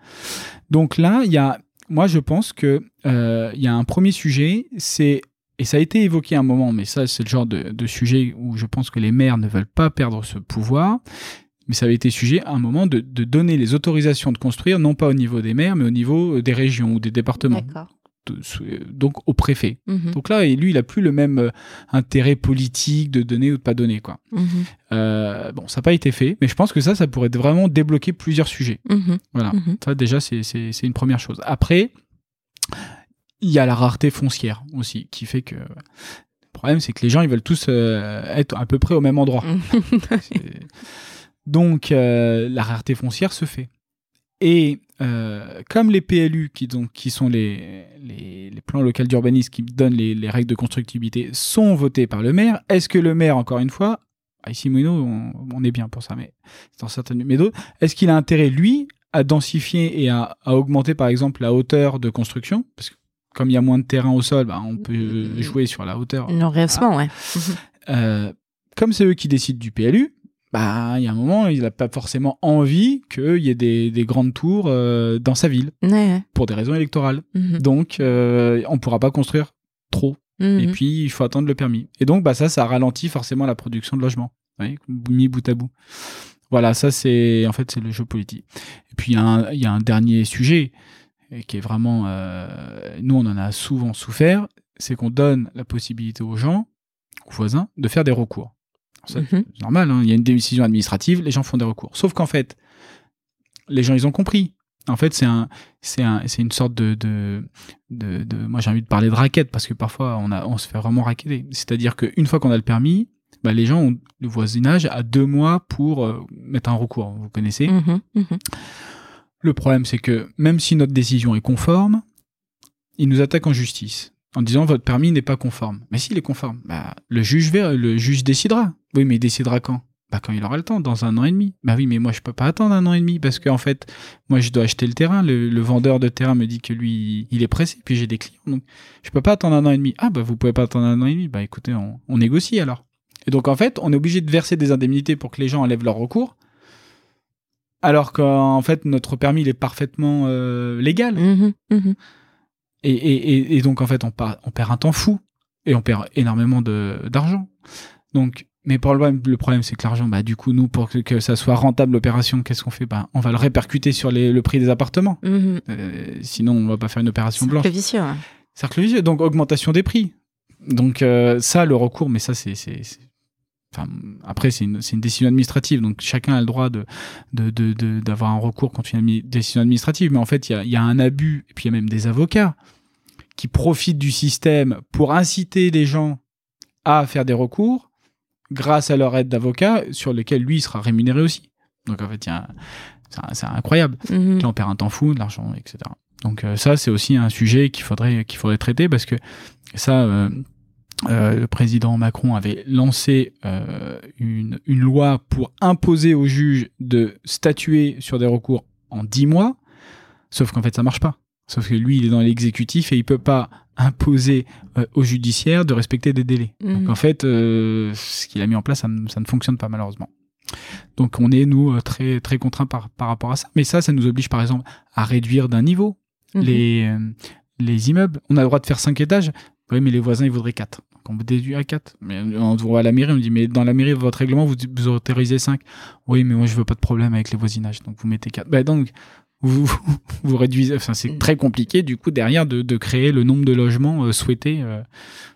Donc là, il y a, moi, je pense que euh, il y a un premier sujet, c'est et ça a été évoqué à un moment, mais ça, c'est le genre de, de, sujet où je pense que les maires ne veulent pas perdre ce pouvoir. Mais ça avait été sujet à un moment de, de donner les autorisations de construire, non pas au niveau des maires, mais au niveau des régions ou des départements donc au préfet. Mhm. Donc là, et lui, il a plus le même euh, intérêt politique de donner ou de pas donner quoi. Mhm. Euh, bon, ça n'a pas été fait, mais je pense que ça, ça pourrait vraiment débloquer plusieurs sujets. Mhm. Voilà, ça déjà c'est une première chose. Après, il y a la rareté foncière aussi, qui fait que le problème, c'est que les gens, ils veulent tous euh, être à peu près au même endroit. Donc, la rareté foncière se fait. Et euh, comme les PLU, qui, donc, qui sont les, les, plans locaux d'urbanisme qui donnent les, règles de constructibilité, sont votés par le maire, est-ce que le maire, encore une fois, ah, ici Mouino, on, est bien pour ça, mais dans certaines mais d'autres, est-ce qu'il a intérêt, lui, à densifier et à, augmenter, par exemple, la hauteur de construction? Parce que comme il y a moins de terrain au sol, bah, on peut jouer sur la hauteur. L'enracinement, ouais. Euh, comme c'est eux qui décident du PLU, bah, il y a un moment, il n'a pas forcément envie qu'il y ait des, des, grandes tours euh, dans sa ville, pour des raisons électorales. Mhm. Donc, euh, on ne pourra pas construire trop. Mhm. Et puis, il faut attendre le permis. Et donc, bah, ça, ça ralentit forcément la production de logements, mis bout à bout. Voilà, ça, c'est en fait, c'est le jeu politique. Et puis, il y, y, a un dernier sujet qui est vraiment... Euh, nous, on en a souvent souffert, c'est qu'on donne la possibilité aux gens, aux voisins, de faire des recours. Mhm. C'est normal, hein. il y a une décision administrative, les gens font des recours. Sauf qu'en fait, les gens, ils ont compris. En fait, c'est un, c'est un, c'est une sorte de, de, de, moi j'ai envie de parler de raquette parce que parfois on a, on se fait vraiment raqueter. C'est-à-dire qu'une fois qu'on a le permis, bah, les gens ont le voisinage à deux mois pour euh, mettre un recours. Vous connaissez? Mhm, mhm. Le problème, c'est que même si notre décision est conforme, ils nous attaquent en justice en disant votre permis n'est pas conforme. Mais s'il est conforme, bah, le juge le juge décidera. Oui, mais il décidera quand? Bah quand il aura le temps, dans un an et demi. Bah oui, mais moi je peux pas attendre un an et demi parce qu'en fait, moi je dois acheter le terrain. Le, vendeur de terrain me dit que lui, il est pressé, puis j'ai des clients, donc je peux pas attendre un an et demi. Ah bah vous pouvez pas attendre un an et demi. Bah écoutez, on, négocie alors. Et donc en fait, on est obligé de verser des indemnités pour que les gens enlèvent leur recours. Alors qu'en fait, notre permis, il est parfaitement euh, légal. Mmh mmh et, donc, en fait, on, on, perd un temps fou et on perd énormément d'argent. Donc, mais pour le, le problème, c'est que l'argent, bah, du coup, nous, pour que, ça soit rentable l'opération, qu'est-ce qu'on fait? Bah, On va le répercuter sur le prix des appartements. Mhm. Euh, sinon, on va pas faire une opération blanche. vicieux. Cercle vicieux. Donc augmentation des prix. Donc euh, ça, le recours, mais ça c'est Enfin, après, c'est une, une, décision administrative, donc chacun a le droit de, d'avoir de, de, un recours contre une décision administrative. Mais en fait, il y a, y a, un abus, et puis il y a même des avocats qui profitent du système pour inciter les gens à faire des recours grâce à leur aide d'avocat sur lequel lui sera rémunéré aussi. Donc en fait, c'est incroyable. Mm on perd un temps fou, de l'argent, etc. Donc euh, ça, c'est aussi un sujet qu'il faudrait, qu'il faudrait traiter parce que ça, euh, euh, le président Macron avait lancé une, une, loi pour imposer aux juges de statuer sur des recours en 10 mois, sauf qu'en fait ça marche pas. Sauf que lui, il est dans l'exécutif et il peut pas imposer euh, aux judiciaires de respecter des délais. Donc mhm. en fait, euh, ce qu'il a mis en place, ça, ça, ne fonctionne pas malheureusement. Donc on est, nous, très, très contraints par, par rapport à ça. Mais ça, ça nous oblige par exemple à réduire d'un niveau mhm. les, les immeubles. On a le droit de faire 5 étages. Oui, mais les voisins, ils voudraient 4 on me déduit à 4. Mais on voit à la mairie, on dit, mais dans la mairie, votre règlement, vous, vous autorisez 5. Oui, mais moi, je veux pas de problème avec les voisinages. Donc, vous mettez 4. Bah, donc, vous, vous, réduisez, enfin, c'est très compliqué, du coup, derrière, de, de créer le nombre de logements euh, souhaités euh,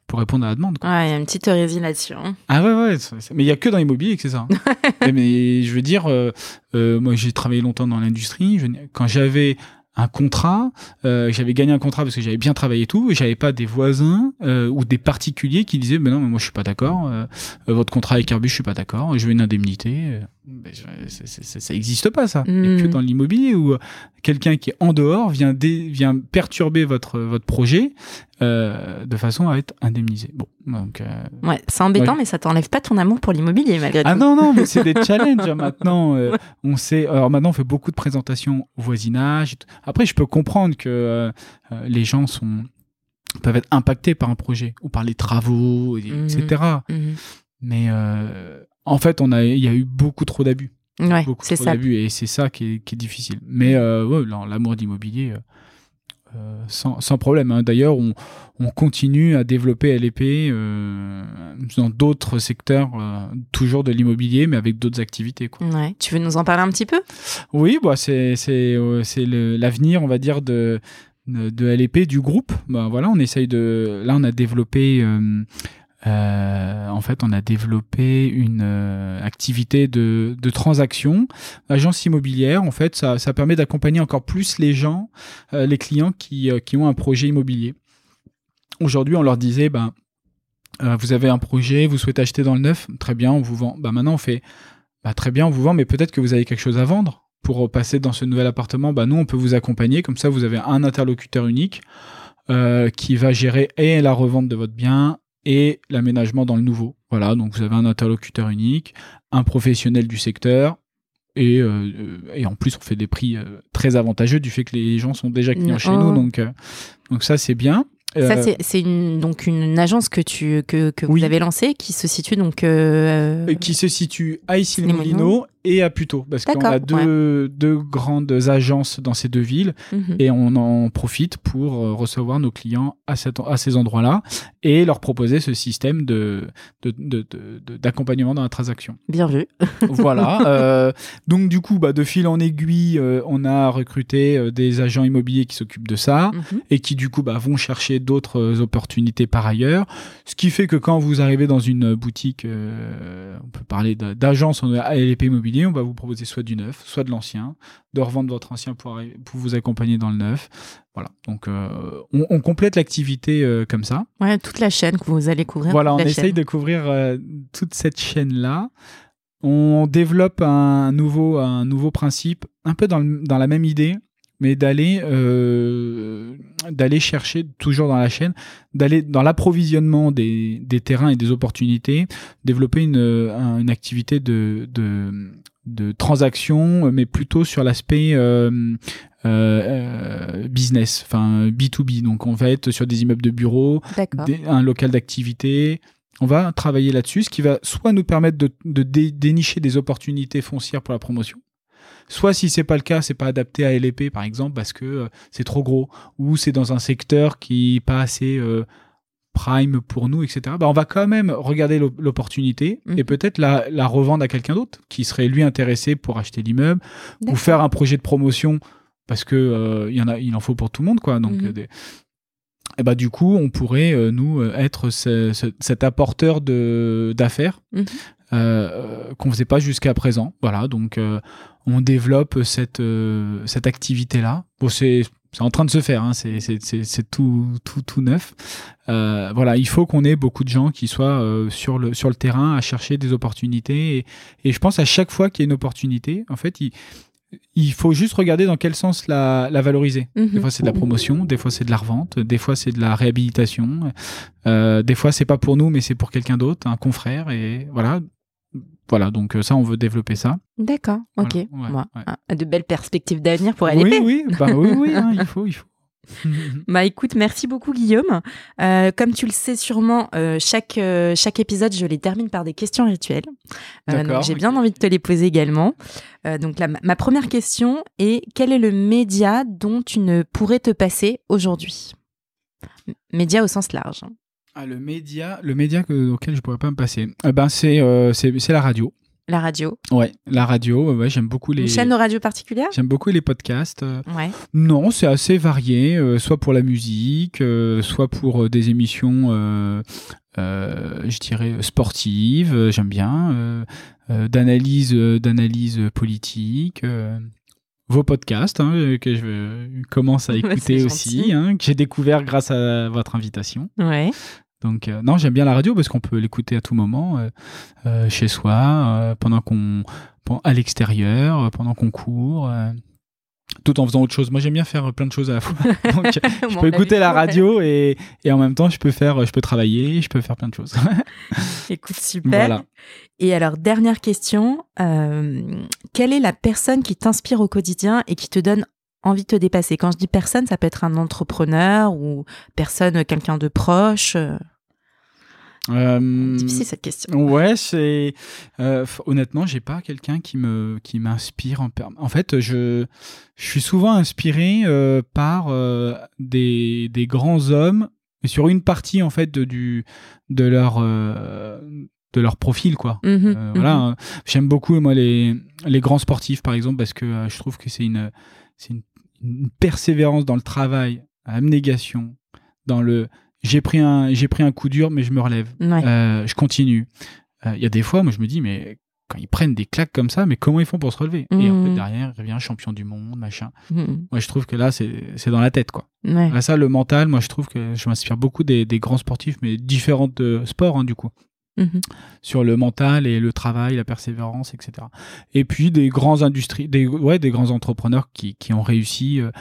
pour répondre à la demande. Quoi. Ouais, il y a une petite hérésie là-dessus. Hein. Ah ouais, ouais. Mais il y a que dans l'immobilier que c'est ça. Hein. mais je veux dire, euh, moi, j'ai travaillé longtemps dans l'industrie. Quand j'avais un contrat, euh, j'avais gagné un contrat parce que j'avais bien travaillé et tout, et j'avais pas des voisins euh, ou des particuliers qui disaient mais non mais moi je suis pas d'accord, euh, votre contrat avec Airbus je suis pas d'accord, je veux une indemnité. Ben, ça existe pas ça. que hmm. dans l'immobilier où quelqu'un qui est en dehors vient vient perturber votre votre projet de façon à être indemnisé. Bon donc. ouais, c'est embêtant mais ça t'enlève pas ton amour pour l'immobilier malgré ah tout. Ah non non mais c'est des challenges hein, maintenant. on sait alors maintenant on fait beaucoup de présentations au voisinage. Après, je peux comprendre que euh, euh, les gens sont peuvent être impactés par un projet ou par les travaux, etc. Mhm. Mhm. Mais euh, en fait, on a, il y a eu beaucoup trop d'abus. Ouais, c'est ça. et c'est ça qui est, qui est, difficile. Mais ouais, l'amour d'immobilier, euh, sans, sans, problème. Hein. D'ailleurs, on, on, continue à développer LEP euh, dans d'autres secteurs, euh, toujours de l'immobilier, mais avec d'autres activités. Quoi. Ouais. Tu veux nous en parler un petit peu? Oui, bah, c'est l'avenir, on va dire, de, de, de LEP, du groupe. Bah, voilà, on essaye de... Là, on a développé euh, en fait, on a développé une euh, activité de, de, transaction, agence immobilière. En fait, ça, ça permet d'accompagner encore plus les gens, euh, les clients qui, qui, ont un projet immobilier. Aujourd'hui, on leur disait, ben, vous avez un projet, vous souhaitez acheter dans le neuf, très bien, on vous vend. Ben, maintenant, on fait, bah, très bien, on vous vend, mais peut-être que vous avez quelque chose à vendre pour passer dans ce nouvel appartement. Ben, nous, on peut vous accompagner. Comme ça, vous avez un interlocuteur unique. qui va gérer et la revente de votre bien et l'aménagement dans le nouveau. Voilà, donc vous avez un interlocuteur unique, un professionnel du secteur, et, euh, et en plus on fait des prix euh, très avantageux du fait que les gens sont déjà clients chez nous, donc, euh, donc ça c'est bien. Ça, euh, c'est une, donc une agence que, tu, que, que vous avez lancée qui se situe donc. Euh, euh, qui se situe à Issy-les-Moulineaux et à Puteaux. Parce qu'on a deux, deux, grandes agences dans ces deux villes mhm. et on en profite pour recevoir nos clients à, ces endroits-là et leur proposer ce système de, d'accompagnement de, de, dans la transaction. Bien vu. voilà. donc, du coup, bah, de fil en aiguille, on a recruté des agents immobiliers qui s'occupent de ça mhm. et qui, du coup, bah, vont chercher d'autres euh, opportunités par ailleurs. Ce qui fait que quand vous arrivez dans une boutique, euh, on peut parler d'agence en ALP immobilier, on va vous proposer soit du neuf, soit de l'ancien, de revendre votre ancien pour, pour vous accompagner dans le neuf. Voilà, donc euh, on, complète l'activité comme ça. Ouais, toute la chaîne que vous allez couvrir. Voilà, on essaye de couvrir toute cette chaîne-là. On développe un nouveau, un nouveau principe, un peu dans, dans la même idée, mais d'aller euh, d'aller chercher toujours dans la chaîne, d'aller dans l'approvisionnement des, des, terrains et des opportunités, développer une, une activité de, de, de transaction, mais plutôt sur l'aspect euh, euh, business, enfin B2B. Donc on va être sur des immeubles de bureaux, un local d'activité. On va travailler là-dessus, ce qui va soit nous permettre de, de dénicher des opportunités foncières pour la promotion, Soit si c'est pas le cas, c'est pas adapté à LEP par exemple parce que euh, c'est trop gros ou c'est dans un secteur qui est pas assez euh, prime pour nous, etc. Bah, on va quand même regarder l'opportunité et mhm. peut-être la, la, revendre à quelqu'un d'autre qui serait lui intéressé pour acheter l'immeuble ou faire un projet de promotion parce que euh, y en a, il en faut pour tout le monde quoi. Donc mhm. et bah du coup, on pourrait nous être cet apporteur de d'affaires mhm. qu'on faisait pas jusqu'à présent. Voilà, donc on développe cette cette activité là. Bon, c'est c'est en train de se faire, hein, c'est tout, tout, tout neuf. Euh, voilà, il faut qu'on ait beaucoup de gens qui soient euh, sur, le, sur le terrain à chercher des opportunités. Et, je pense à chaque fois qu'il y a une opportunité, en fait, il, il faut juste regarder dans quel sens la, la valoriser. Des mhm. fois, c'est de la promotion, des fois, c'est de la revente, des fois, c'est de la réhabilitation, euh, des fois, c'est pas pour nous, mais c'est pour quelqu'un d'autre, un confrère. Et voilà, voilà, donc euh, ça, on veut développer ça. D'accord, ok. Ah, de belles perspectives d'avenir pour aller. Oui, oui, bah, oui, oui hein, il faut, il faut. bah écoute, merci beaucoup Guillaume. Euh, comme tu le sais sûrement, euh, chaque, chaque épisode, je les termine par des questions rituelles. donc j'ai bien envie de te les poser également. donc ma première question est quel est le média dont tu ne pourrais te passer aujourd'hui? Média au sens large. Hein. Ah, le média, le média auquel je pourrais pas me passer, eh ben c'est euh, c'est la radio. La radio. Ouais, la radio. Ouais, j'aime beaucoup les. Une chaîne de radio particulière? J'aime beaucoup les podcasts. Euh. Ouais. Non, c'est assez varié, euh, soit pour la musique, soit pour des émissions, je dirais sportives. j'aime bien d'analyse, d'analyse politique vos podcasts hein, que je commence à écouter aussi, hein, que j'ai découvert grâce à votre invitation. Ouais. Donc euh, non, j'aime bien la radio parce qu'on peut l'écouter à tout moment, euh, euh, chez soi, pendant qu'on, à l'extérieur, pendant qu'on court, tout en faisant autre chose. Moi, j'aime bien faire plein de choses à la fois. Donc, je peux écouter la radio et, et, en même temps, je peux faire, je peux travailler, je peux faire plein de choses. Écoute, super. Et alors, dernière question, quelle est la personne qui t'inspire au quotidien et qui te donne envie de te dépasser Quand je dis personne, ça peut être un entrepreneur ou personne, quelqu'un de proche. Euh. Euh, difficile cette question. Ouais, c'est euh, honnêtement, j'ai pas quelqu'un qui me qui m'inspire en En fait, je je suis souvent inspiré par des, des grands hommes, mais sur une partie en fait de du de leur de leur profil quoi. Mhm, voilà, mhm. Hein. j'aime beaucoup moi les les grands sportifs par exemple parce que je trouve que c'est une c'est une une persévérance dans le travail, abnégation, dans le j'ai pris un j'ai pris un coup dur mais je me relève, euh, je continue. Euh, il y a des fois, moi je me dis mais quand ils prennent des claques comme ça, mais comment ils font pour se relever? Et en fait, mmh. derrière, il revient champion du monde, machin. Mmh. Moi, je trouve que là, c'est dans la tête, quoi. ça, le mental, moi, je trouve que je m'inspire beaucoup des, des, grands sportifs, mais différents de sports, hein, du coup. Mhm. sur le mental et le travail, la persévérance, etc. Et puis des grands industries, des, ouais, des grands entrepreneurs qui, qui ont réussi, euh,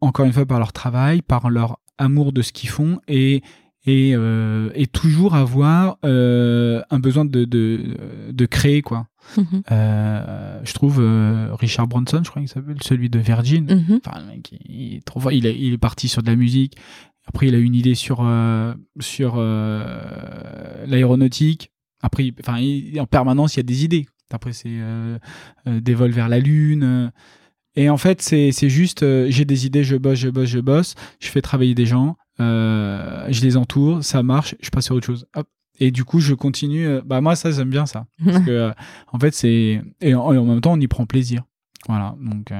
encore une fois, par leur travail, par leur amour de ce qu'ils font et, et, euh, et toujours avoir euh, un besoin de, de, de créer, quoi. Mhm. je trouve Richard Branson, je crois qu'il s'appelle, celui de Virgin. Mhm. Enfin, il, est trop, il, est, il est parti sur de la musique. Après, il a une idée sur, euh, sur euh, l'aéronautique. Après, enfin, en permanence, il y a des idées. Après, c'est euh, des vols vers la Lune. Et en fait, c'est juste, j'ai des idées, je bosse, je bosse, je bosse, je fais travailler des gens, je les entoure, ça marche, je passe sur autre chose. Et du coup, je continue. bah moi, ça, j'aime bien ça. Parce que, en fait, c'est et, en même temps, on y prend plaisir. Voilà. Donc,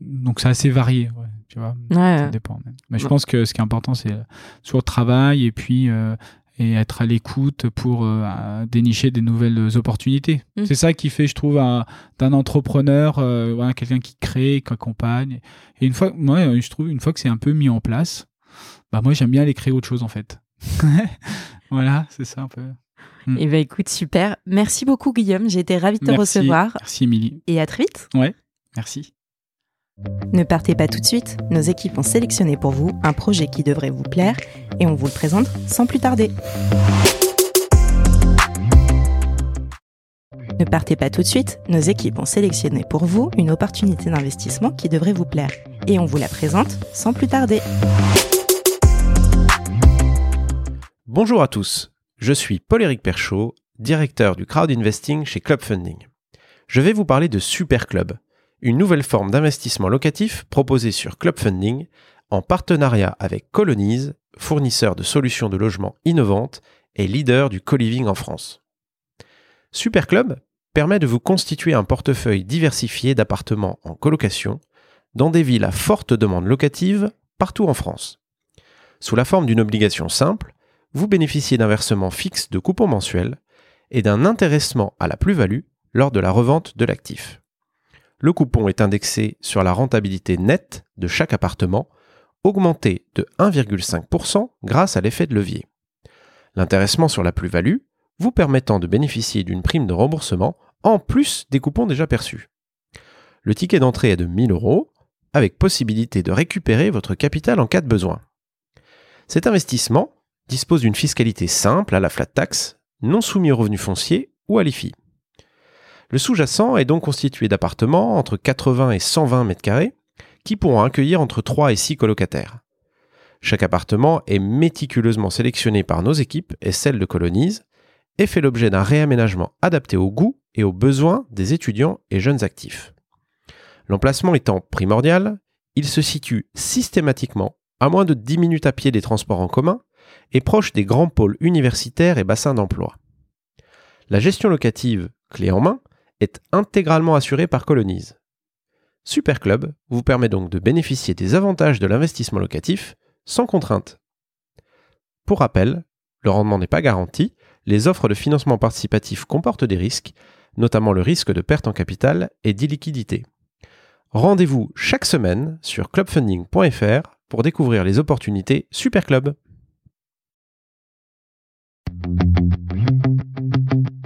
donc c'est assez varié. Ouais tu vois. ça dépend. Mais je pense que ce qui est important, c'est sur le travail et puis euh, et être à l'écoute pour euh, dénicher des nouvelles opportunités. Mm. C'est ça qui fait, je trouve, d'un entrepreneur, euh, quelqu'un qui crée, qui accompagne. Et une fois, moi, je trouve, une fois que c'est un peu mis en place, bah moi, j'aime bien aller créer autre chose en fait. voilà, c'est ça un peu. Mm. Et eh ben écoute, super. Merci beaucoup Guillaume, j'ai été ravie de te recevoir. Merci Émilie. Et à très vite. Ouais, merci. Ne partez pas tout de suite, nos équipes ont sélectionné pour vous un projet qui devrait vous plaire et on vous le présente sans plus tarder. Ne partez pas tout de suite, nos équipes ont sélectionné pour vous une opportunité d'investissement qui devrait vous plaire et on vous la présente sans plus tarder. Bonjour à tous, je suis Paul-Éric Perchaud, directeur du crowd investing chez Club Funding. Je vais vous parler de Super Club, une nouvelle forme d'investissement locatif proposée sur Club Funding en partenariat avec Colonize, fournisseur de solutions de logement innovantes et leader du co-living en France. Superclub permet de vous constituer un portefeuille diversifié d'appartements en colocation dans des villes à forte demande locative partout en France. Sous la forme d'une obligation simple, vous bénéficiez d'un versement fixe de coupons mensuels et d'un intéressement à la plus-value lors de la revente de l'actif. Le coupon est indexé sur la rentabilité nette de chaque appartement, augmenté de 1,5% grâce à l'effet de levier. L'intéressement sur la plus-value vous permettant de bénéficier d'une prime de remboursement en plus des coupons déjà perçus. Le ticket d'entrée est de 1000 euros, avec possibilité de récupérer votre capital en cas de besoin. Cet investissement dispose d'une fiscalité simple à la flat tax, non soumis aux revenus fonciers ou à l'IFI. Le sous-jacent est donc constitué d'appartements entre 80 et 120 m2 qui pourront accueillir entre 3 et 6 colocataires. Chaque appartement est méticuleusement sélectionné par nos équipes et celles de Colonise et fait l'objet d'un réaménagement adapté aux goûts et aux besoins des étudiants et jeunes actifs. L'emplacement étant primordial, il se situe systématiquement à moins de 10 minutes à pied des transports en commun et proche des grands pôles universitaires et bassins d'emploi. La gestion locative, clé en main, est intégralement assurée par Colonise. Superclub vous permet donc de bénéficier des avantages de l'investissement locatif sans contrainte. Pour rappel, le rendement n'est pas garanti, les offres de financement participatif comportent des risques, notamment le risque de perte en capital et d'illiquidité. Rendez-vous chaque semaine sur clubfunding.fr pour découvrir les opportunités Superclub.